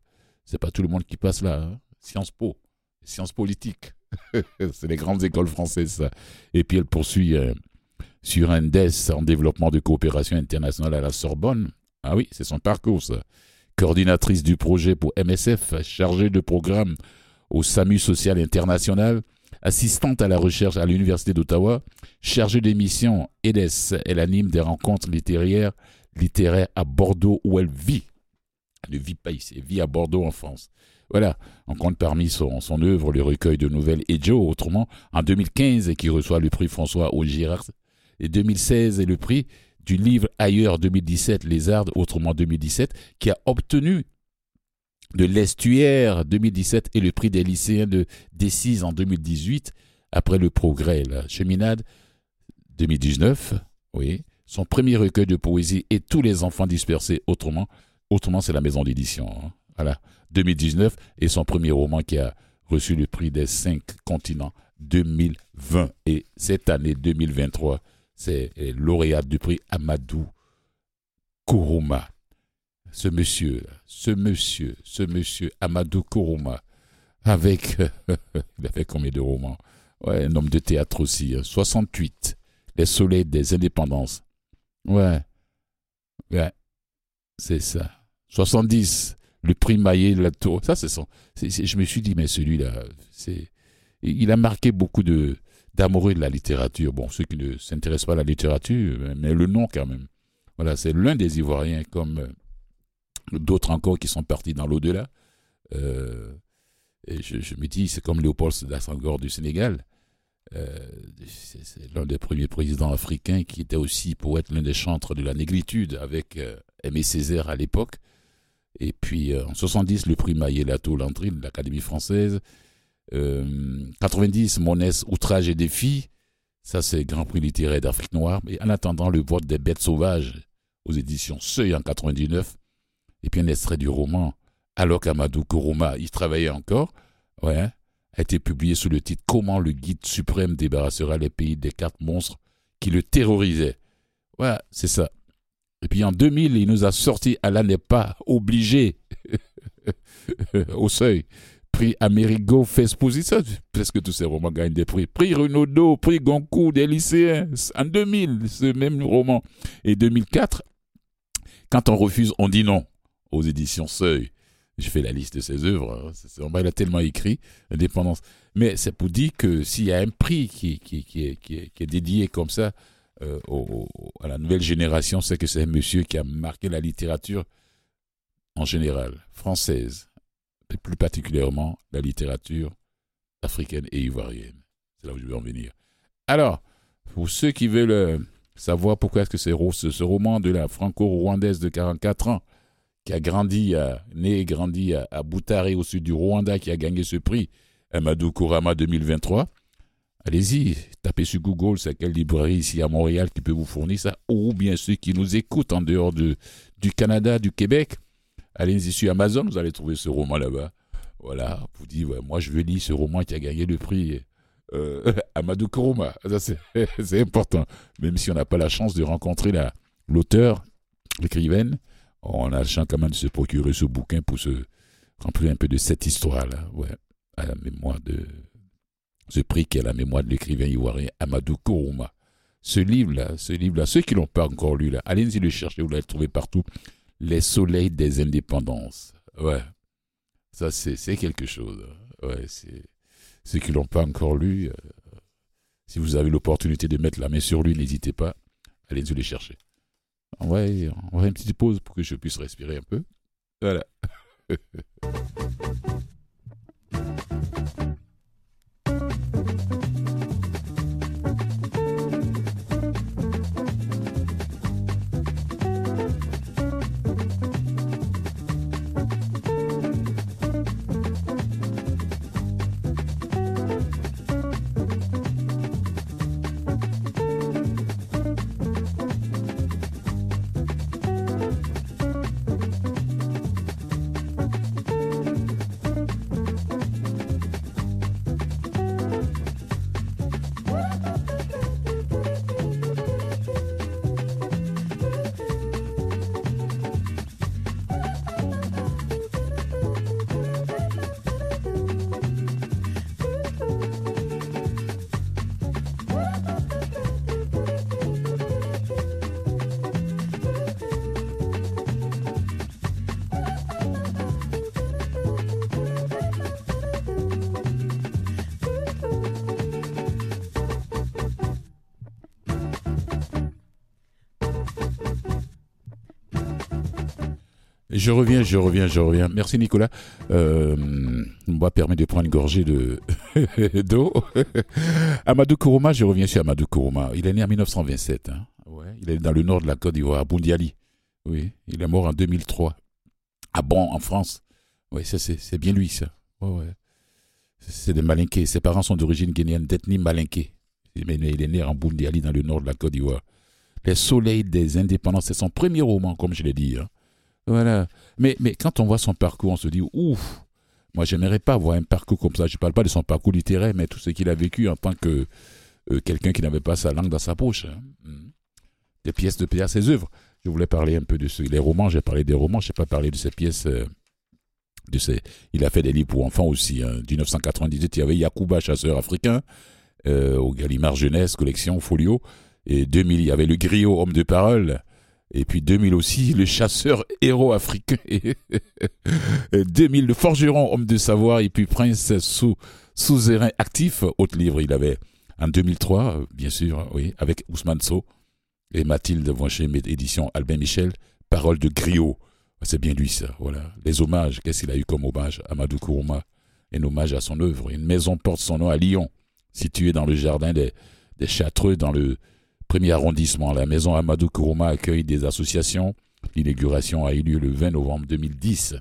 c'est pas tout le monde qui passe là. Hein. Sciences Po, sciences politiques. c'est les grandes écoles françaises ça. Et puis elle poursuit euh, sur un DES en développement de coopération internationale à la Sorbonne. Ah oui, c'est son parcours ça. Coordinatrice du projet pour MSF, chargée de programme au SAMU social international assistante à la recherche à l'Université d'Ottawa, chargée des missions EDES. Elle anime des rencontres littéraires, littéraires à Bordeaux où elle vit. Elle ne vit pas ici, elle vit à Bordeaux en France. Voilà, on compte parmi son, son œuvre le recueil de nouvelles Joe, autrement, en 2015, et qui reçoit le prix François Augirard, et 2016, et le prix du livre Ailleurs 2017, Les Arts, autrement 2017, qui a obtenu de l'estuaire 2017 et le prix des lycéens de D6 en 2018, après le progrès, la cheminade 2019, oui, son premier recueil de poésie et tous les enfants dispersés autrement, autrement c'est la maison d'édition, hein. voilà, 2019, et son premier roman qui a reçu le prix des cinq continents 2020 et cette année 2023, c'est lauréat du prix Amadou Kourouma ce monsieur, ce monsieur, ce monsieur Amadou Kourouma, avec, il a combien de romans? Ouais, un homme de théâtre aussi, 68, hein. Les soleils des indépendances. Ouais, ouais, c'est ça. 70, le prix Maillet, la tour. Ça, c'est son. je me suis dit, mais celui-là, c'est. Il a marqué beaucoup de d'amoureux de la littérature. Bon, ceux qui ne s'intéressent pas à la littérature, mais le nom quand même. Voilà, c'est l'un des Ivoiriens comme d'autres encore qui sont partis dans l'au-delà. Euh, je, me dis, c'est comme Léopold Sédar Senghor du Sénégal. Euh, c'est l'un des premiers présidents africains qui était aussi poète, l'un des chantres de la négritude avec euh, Aimé Césaire à l'époque. Et puis en 70, le prix Maillet-Lato Landry de l'Académie française. 90, Monès, Outrage et Défi. Ça, c'est Grand Prix littéraire d'Afrique noire. Et en attendant, le vote des bêtes sauvages aux éditions Seuil en 99 et puis un extrait du roman, alors qu'Amadou Kourouma y travaillait encore, ouais, a été publié sous le titre Comment le guide suprême débarrassera les pays des quatre monstres qui le terrorisaient. Ouais, c'est ça. Et puis en 2000, il nous a sorti Allah n'est pas obligé au seuil. Prix Amerigo ça presque tous ces romans gagnent des prix. Prix Renaudot, prix Goncourt des lycéens, en 2000, ce même roman. Et 2004, quand on refuse, on dit non aux éditions Seuil. Je fais la liste de ses œuvres. Hein. Il a tellement écrit, Indépendance. Mais c'est pour dire que s'il y a un prix qui, est, dédié comme ça euh, à la nouvelle génération, c'est que c'est un monsieur qui a marqué la littérature en général, française, et plus particulièrement la littérature africaine et ivoirienne. C'est là où je veux en venir. Alors, pour ceux qui veulent euh, savoir pourquoi est-ce que ce, ce roman de la franco-rwandaise de 44 ans qui a grandi, né et grandi à, à au sud du Rwanda, qui a gagné ce prix, Amadou Kourama 2023. Allez-y, tapez sur Google, c'est quelle librairie ici à Montréal qui peut vous fournir ça, ou bien ceux qui nous écoutent en dehors de, du Canada, du Québec. Allez-y sur Amazon, vous allez trouver ce roman là-bas. Voilà, vous dites, moi je veux lire ce roman qui a gagné le prix euh, Amadou Kourama. c'est important. Même si on n'a pas la chance de rencontrer l'auteur, l'écrivaine, on a le chance quand même de se procurer ce bouquin pour se remplir un peu de cette histoire-là, ouais, à la mémoire de ce prix qui est la mémoire de l'écrivain ivoirien Amadou Kourouma. Ce livre-là, ce livre-là, ceux qui l'ont pas encore lu, là, allez-y le chercher, vous l'allez trouver partout. Les soleils des indépendances. Ouais. Ça, c'est quelque chose. Ouais, c'est ceux qui l'ont pas encore lu. Euh, si vous avez l'opportunité de mettre la main sur lui, n'hésitez pas. Allez-y le chercher. On va, on va une petite pause pour que je puisse respirer un peu. Voilà. Je reviens, je reviens, je reviens. Merci Nicolas. Euh, moi, permet de prendre une gorgée de d'eau. Amadou Kourouma, je reviens sur Amadou Kourouma. Il est né en 1927. Hein. Ouais, il est dans le nord de la Côte d'Ivoire, à Bundiali. Oui, il est mort en 2003. À Bon, en France. Oui, c'est bien lui, ça. C'est des Malinqués. Ses parents sont d'origine guinéenne, d'ethnie Malinké. Il est né en Bundiali, dans le nord de la Côte d'Ivoire. Les soleils des indépendances, c'est son premier roman, comme je l'ai dit. Hein. Voilà. Mais, quand on voit son parcours, on se dit, ouf, moi j'aimerais pas avoir un parcours comme ça. Je parle pas de son parcours littéraire, mais tout ce qu'il a vécu en tant que euh, quelqu'un qui n'avait pas sa langue dans sa poche. Hein. Hmm. Des pièces de à ses œuvres. Je voulais parler un peu de ce, les romans, j'ai parlé des romans, je n'ai pas parlé de ses pièces. Euh, de ses, il a fait des livres pour enfants aussi. Hein. 1998, il y avait Yakuba, chasseur africain, euh, au Gallimard Jeunesse, collection Folio. Et 2000, il y avait le Griot, homme de parole. Et puis 2000 aussi, le chasseur héros africain. 2000, le forgeron, homme de savoir. Et puis Prince sous, suzerain actif, autre livre, il avait en 2003, bien sûr, oui, avec Ousmane So et Mathilde Vanché, édition Albin Michel, Parole de Griot. C'est bien lui, ça, voilà. Les hommages, qu'est-ce qu'il a eu comme hommage Amadou Kourouma, un hommage à son œuvre. Une maison porte son nom à Lyon, située dans le jardin des, des Châtreux, dans le Premier arrondissement, la maison Amadou Kourouma accueille des associations. L'inauguration a eu lieu le 20 novembre 2010.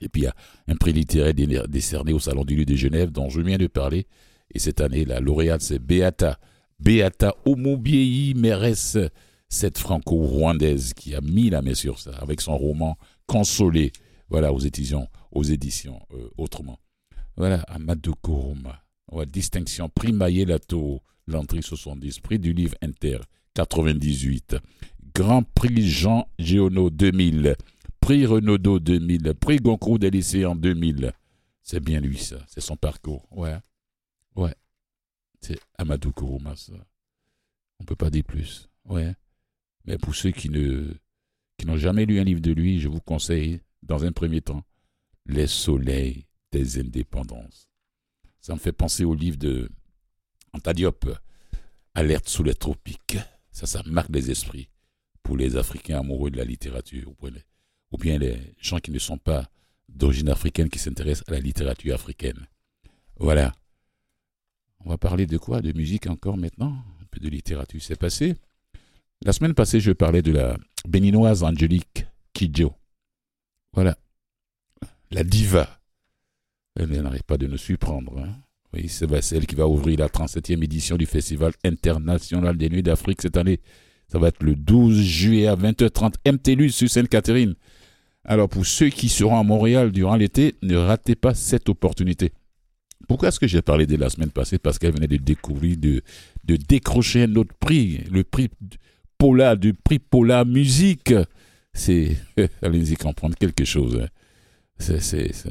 Et puis il y a un prix littéraire décerné au Salon du Lieu de Genève dont je viens de parler. Et cette année, la lauréate, c'est Beata. Beata Omobieyi Mérès, cette franco-rwandaise qui a mis la main sur ça avec son roman Consolé. Voilà, aux éditions, aux éditions euh, autrement. Voilà, Amadou Kourouma. distinction, prix Lato l'entrée 70, prix du livre Inter 98, Grand Prix Jean Giono 2000, prix Renaudot 2000, prix Goncourt des lycéens 2000. C'est bien lui, ça. C'est son parcours. Ouais. Ouais. C'est Amadou Kourouma, ça. On peut pas dire plus. Ouais. Mais pour ceux qui ne qui n'ont jamais lu un livre de lui, je vous conseille, dans un premier temps, Les soleils des indépendances. Ça me fait penser au livre de Antadiop, Alerte sous les tropiques. Ça, ça marque les esprits pour les Africains amoureux de la littérature, ou bien les gens qui ne sont pas d'origine africaine qui s'intéressent à la littérature africaine. Voilà. On va parler de quoi? De musique encore maintenant? Un peu de littérature. C'est passé. La semaine passée, je parlais de la béninoise Angélique Kidjo. Voilà. La diva. Elle n'arrête pas de nous surprendre. Hein. Oui, c'est elle qui va ouvrir la 37e édition du Festival international des Nuits d'Afrique cette année. Ça va être le 12 juillet à 20h30, MTLU sur Sainte-Catherine. Alors pour ceux qui seront à Montréal durant l'été, ne ratez pas cette opportunité. Pourquoi est-ce que j'ai parlé de la semaine passée? Parce qu'elle venait de découvrir, de, de décrocher un autre prix, le prix Pola, du prix Pola Musique. C'est, allez-y comprendre quelque chose. Hein.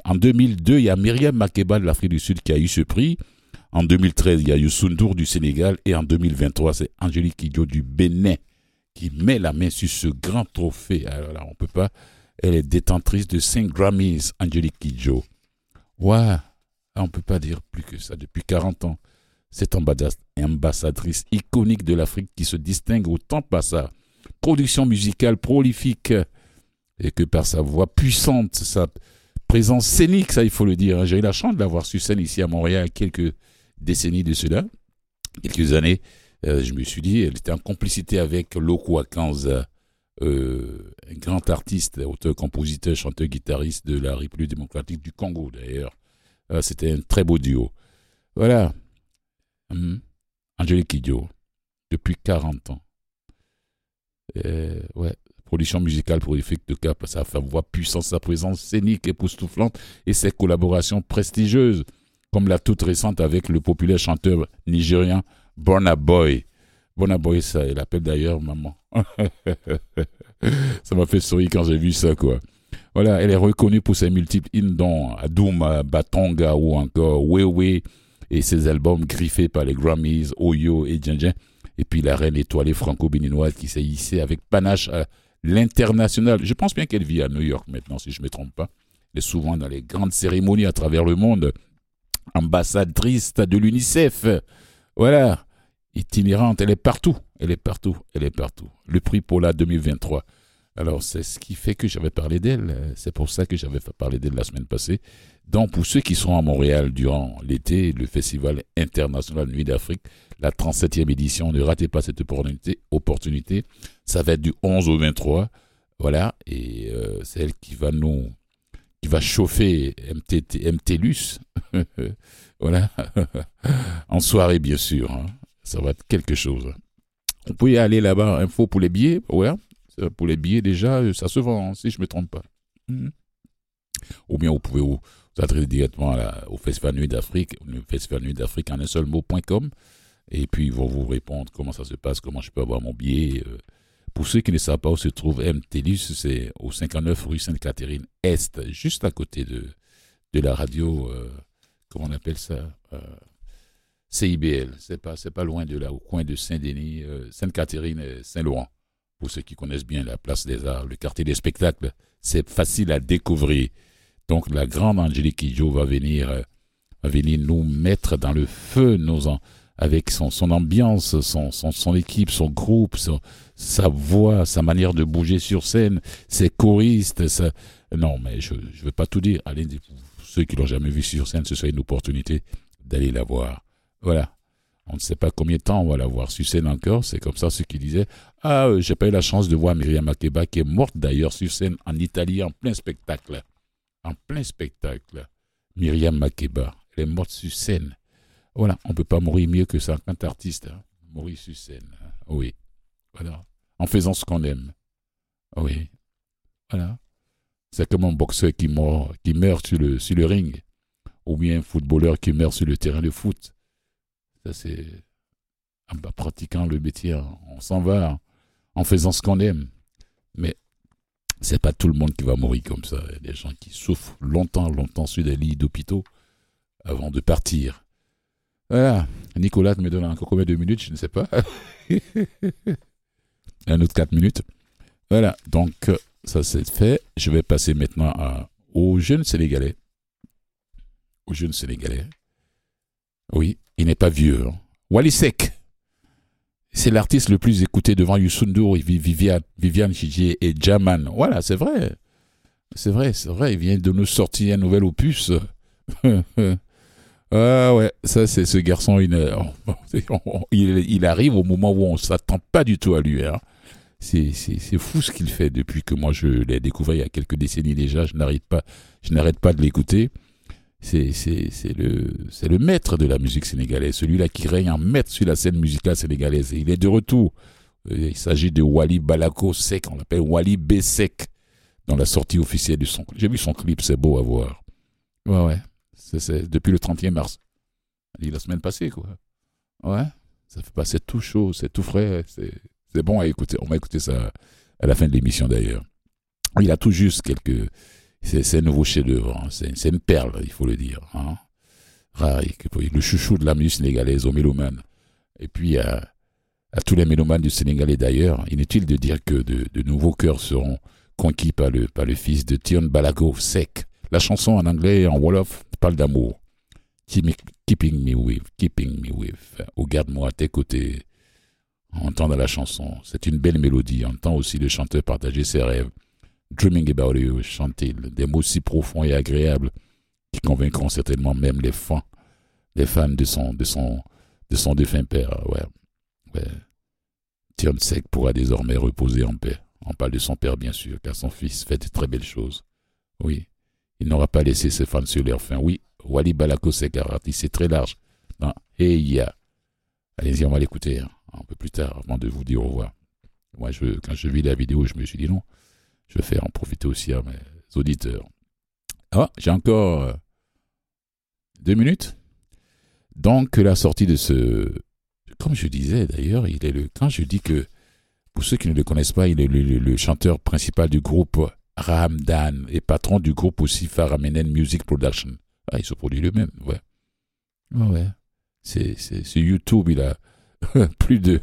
En 2002, il y a Myriam Makeba de l'Afrique du Sud qui a eu ce prix. En 2013, il y a Youssou du Sénégal. Et en 2023, c'est Angélique Kidjo du Bénin qui met la main sur ce grand trophée. Alors là, on peut pas. Elle est détentrice de 5 Grammys, Angélique Kidjo. Ouais, on peut pas dire plus que ça. Depuis 40 ans, cette ambassadrice iconique de l'Afrique qui se distingue autant par sa production musicale prolifique et que par sa voix puissante, sa, présence scénique, ça il faut le dire. J'ai eu la chance de l'avoir sur scène ici à Montréal quelques décennies de cela, quelques années. Euh, je me suis dit, elle était en complicité avec Loko Akanza, euh, un grand artiste, auteur, compositeur, chanteur, guitariste de la République démocratique du Congo d'ailleurs. Euh, c'était un très beau duo. Voilà. Hum. Angélique Kidjo, depuis 40 ans. ouais, production musicale prolifique de cap, sa voix puissante, sa présence scénique époustouflante et ses collaborations prestigieuses, comme la toute récente avec le populaire chanteur nigérien Burna Boy. Burna Boy, ça, il appelle d'ailleurs maman. ça m'a fait sourire quand j'ai vu ça, quoi. Voilà, elle est reconnue pour ses multiples hymnes dont Adouma, Batonga ou encore Wewe et ses albums griffés par les Grammys, Oyo et Djindjen. Et puis la reine étoilée franco-béninoise qui s'est hissée avec panache à l'international. Je pense bien qu'elle vit à New York maintenant, si je ne me trompe pas. Elle est souvent dans les grandes cérémonies à travers le monde. Ambassadrice de l'UNICEF. Voilà. Itinérante, elle est partout. Elle est partout. Elle est partout. Le prix Paula 2023. Alors, c'est ce qui fait que j'avais parlé d'elle. C'est pour ça que j'avais parlé d'elle la semaine passée. Donc, pour ceux qui seront à Montréal durant l'été, le Festival international Nuit d'Afrique, la 37e édition, ne ratez pas cette opportunité. Ça va être du 11 au 23. Voilà. Et euh, c'est elle qui va nous. qui va chauffer MTLUS. voilà. en soirée, bien sûr. Hein. Ça va être quelque chose. On peut y aller là-bas. Info pour les billets. Ouais. Pour les billets, déjà, ça se vend, hein, si je ne me trompe pas. Mhm. Ou bien vous pouvez vous adresser directement au Festival Nuit d'Afrique, le Festival Nuit d'Afrique en un seul mot.com. Et puis ils vont vous répondre comment ça se passe, comment je peux avoir mon billet. Euh. Pour ceux qui ne savent pas où se trouve MTLUS, c'est au 59 rue Sainte-Catherine Est, juste à côté de, de la radio, euh, comment on appelle ça euh, CIBL. C'est pas, pas loin de là, au coin de Saint-Denis, Sainte-Catherine et Saint-Laurent pour ceux qui connaissent bien la place des arts, le quartier des spectacles, c'est facile à découvrir. Donc la grande Angélique Kidjo va venir, euh, va venir nous mettre dans le feu nos, avec son, son ambiance, son, son, son équipe, son groupe, sa voix, sa manière de bouger sur scène, ses choristes. Non, mais je ne veux pas tout dire. Allez, ceux qui l'ont jamais vu sur scène, ce soit une opportunité d'aller la voir. Voilà. On ne sait pas combien de temps on va la voir sur scène encore. C'est comme ça ce qui disait. Ah, euh, j'ai pas eu la chance de voir Myriam Makeba, qui est morte d'ailleurs sur scène en Italie en plein spectacle. En plein spectacle. Myriam Makeba. Elle est morte sur scène. Voilà, on ne peut pas mourir mieux que ça quand artiste. Hein. Mourir sur scène. Hein. Oui. Voilà. En faisant ce qu'on aime. Oui. Voilà. C'est comme un boxeur qui, meurt, qui meurt sur le, sur le ring. Ou bien un footballeur qui meurt sur le terrain de foot. Ça, c'est en pratiquant le métier. On s'en va en faisant ce qu'on aime. Mais c'est pas tout le monde qui va mourir comme ça. Il y a des gens qui souffrent longtemps, longtemps sur des lits d'hôpitaux avant de partir. Voilà. Nicolas me donne encore combien de minutes Je ne sais pas. Un autre 4 minutes. Voilà. Donc, ça c'est fait. Je vais passer maintenant à, aux jeunes Sénégalais. Aux jeunes Sénégalais. Oui, il n'est pas vieux. Hein. Wally Sek. C'est l'artiste le plus écouté devant Youssou Viviane, Viviane Chidier et Jaman. Voilà, c'est vrai. C'est vrai, c'est vrai. Il vient de nous sortir un nouvel opus. ah ouais, ça c'est ce garçon. Il, il, arrive au moment où on s'attend pas du tout à lui. Hein. C'est fou ce qu'il fait depuis que moi je l'ai découvert il y a quelques décennies déjà. Je n'arrête pas, je n'arrête pas de l'écouter c'est le, le maître de la musique sénégalaise, celui-là qui règne en maître sur la scène musicale sénégalaise. il est de retour. Euh, il s'agit de Wally Balako Sek, on l'appelle Wally B Sek, dans la sortie officielle de son. J'ai vu son clip, c'est beau à voir. Ouais, ouais. C'est depuis le 31 mars. la semaine passée, quoi. Ouais. Ça fait passer tout chaud, c'est tout frais, c'est bon à écouter. On va écouter ça à la fin de l'émission d'ailleurs. Il a tout juste quelques c'est un nouveau chef-d'œuvre. Hein. C'est une perle, il faut le dire. Hein. le chouchou de la musique sénégalaise aux mélomanes. Et puis à, tous les mélomanes du Sénégalais d'ailleurs, inutile de dire que de, nouveaux cœurs seront conquis par le, fils de Tion Balago Sec. La chanson en anglais et en Wolof parle d'amour. Keeping me with, keeping me with. Ou garde-moi à tes côtés. On la chanson. C'est une belle mélodie. On entend aussi le chanteur partager ses rêves. Dreaming About You, chante-t-il, des mots si profonds et agréables qui convaincront certainement même les fans, les fans de son, de son, de son défunt père. Ouais, ouais. Tion Sek pourra désormais reposer en paix. On parle de son père, bien sûr, car son fils fait de très belles choses. Oui, il n'aura pas laissé ses fans sur leur faim. Oui, Wali Balako Sek c'est très large. Non, et il y a. Allez-y, on va l'écouter hein, un peu plus tard avant de vous dire au revoir. Moi, quand je vis la vidéo, je me suis dit non, je vais faire en profiter aussi à mes auditeurs. Ah, j'ai encore euh, deux minutes. Donc, la sortie de ce. Comme je disais d'ailleurs, il est le. Quand je dis que, pour ceux qui ne le connaissent pas, il est le, chanteur principal du groupe Rahamdan et patron du groupe aussi Faramenen Music Production. Ah, il se produit lui-même, ouais. ouais. C'est, c'est, YouTube, il a plus de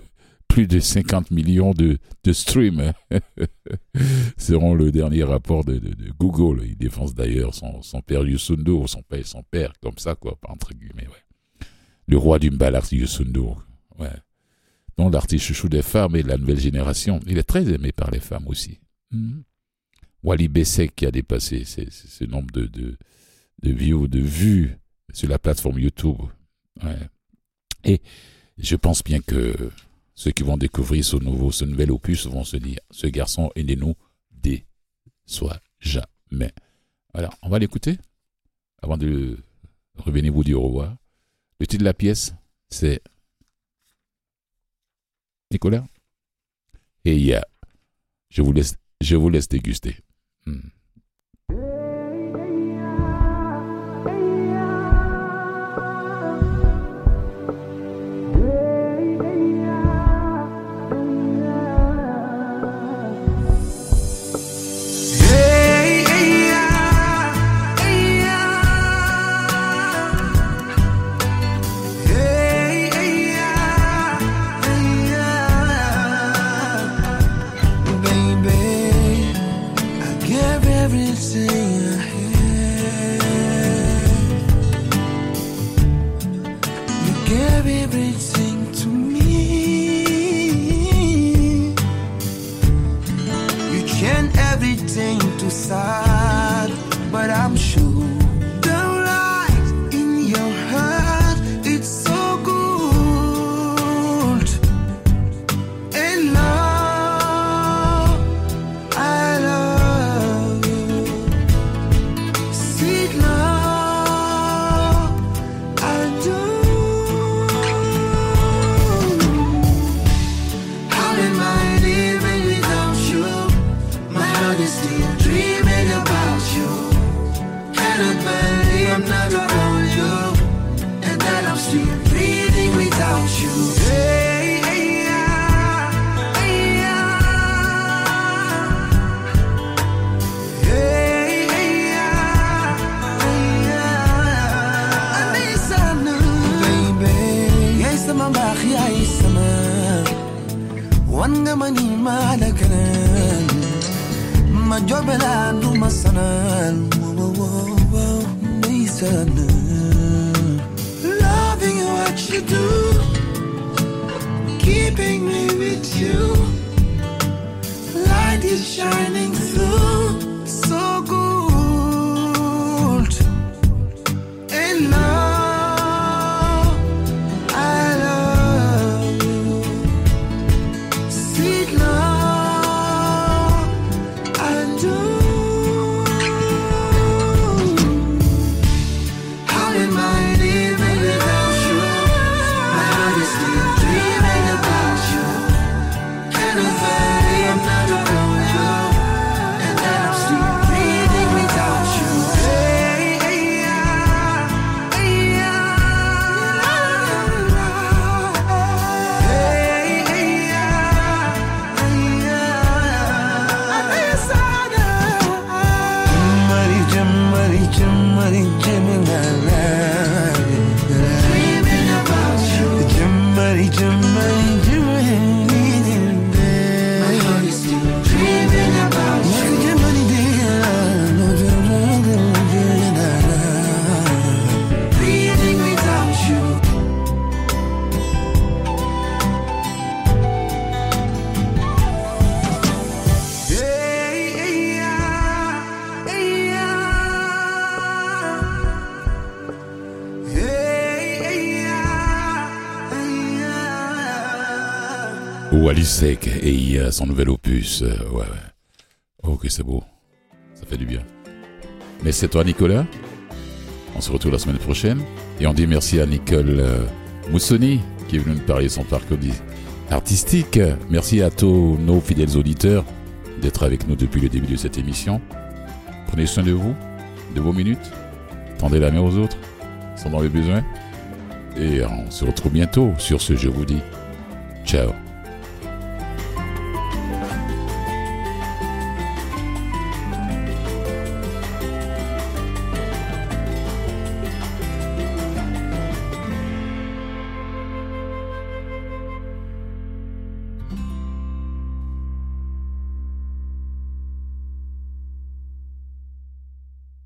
plus de 50 millions de, de streams. Seront le dernier rapport de, Google. Il défonce d'ailleurs son, son père Yusundur, son père, son père, comme ça, quoi, entre guillemets, ouais. Le roi du Mbalar Yusundur, ouais. Donc l'artiste chouchou des femmes et de la nouvelle génération. Il est très aimé par les femmes aussi. Hmm. Wally Bessek qui a dépassé ce, nombre de, vues sur la plateforme YouTube. Et je pense bien que ceux qui vont découvrir ce nouveau, ce nouvel opus vont se dire, ce garçon est né nous déçoit jamais. Voilà, on va l'écouter avant de revenir vous dire au revoir. Le titre de la pièce, c'est Nicolas. Et il y a, je vous laisse, je vous laisse déguster. Hmm. Loving what you do keeping me with you. Light is shining Sec et il y a son nouvel opus. euh, ouais, ouais. Oh, que c'est beau. Ça fait du bien. Mais c'est toi, Nicolas. On se retrouve la semaine prochaine. Et on dit merci à Nicole euh, Moussoni qui est venue nous parler de son parcours artistique. Merci à tous nos fidèles auditeurs d'être avec nous depuis le début de cette émission. Prenez soin de vous, de vos minutes. Tendez la main aux autres. Sont dans le besoin. Et on se retrouve bientôt. Sur ce, je vous dis ciao.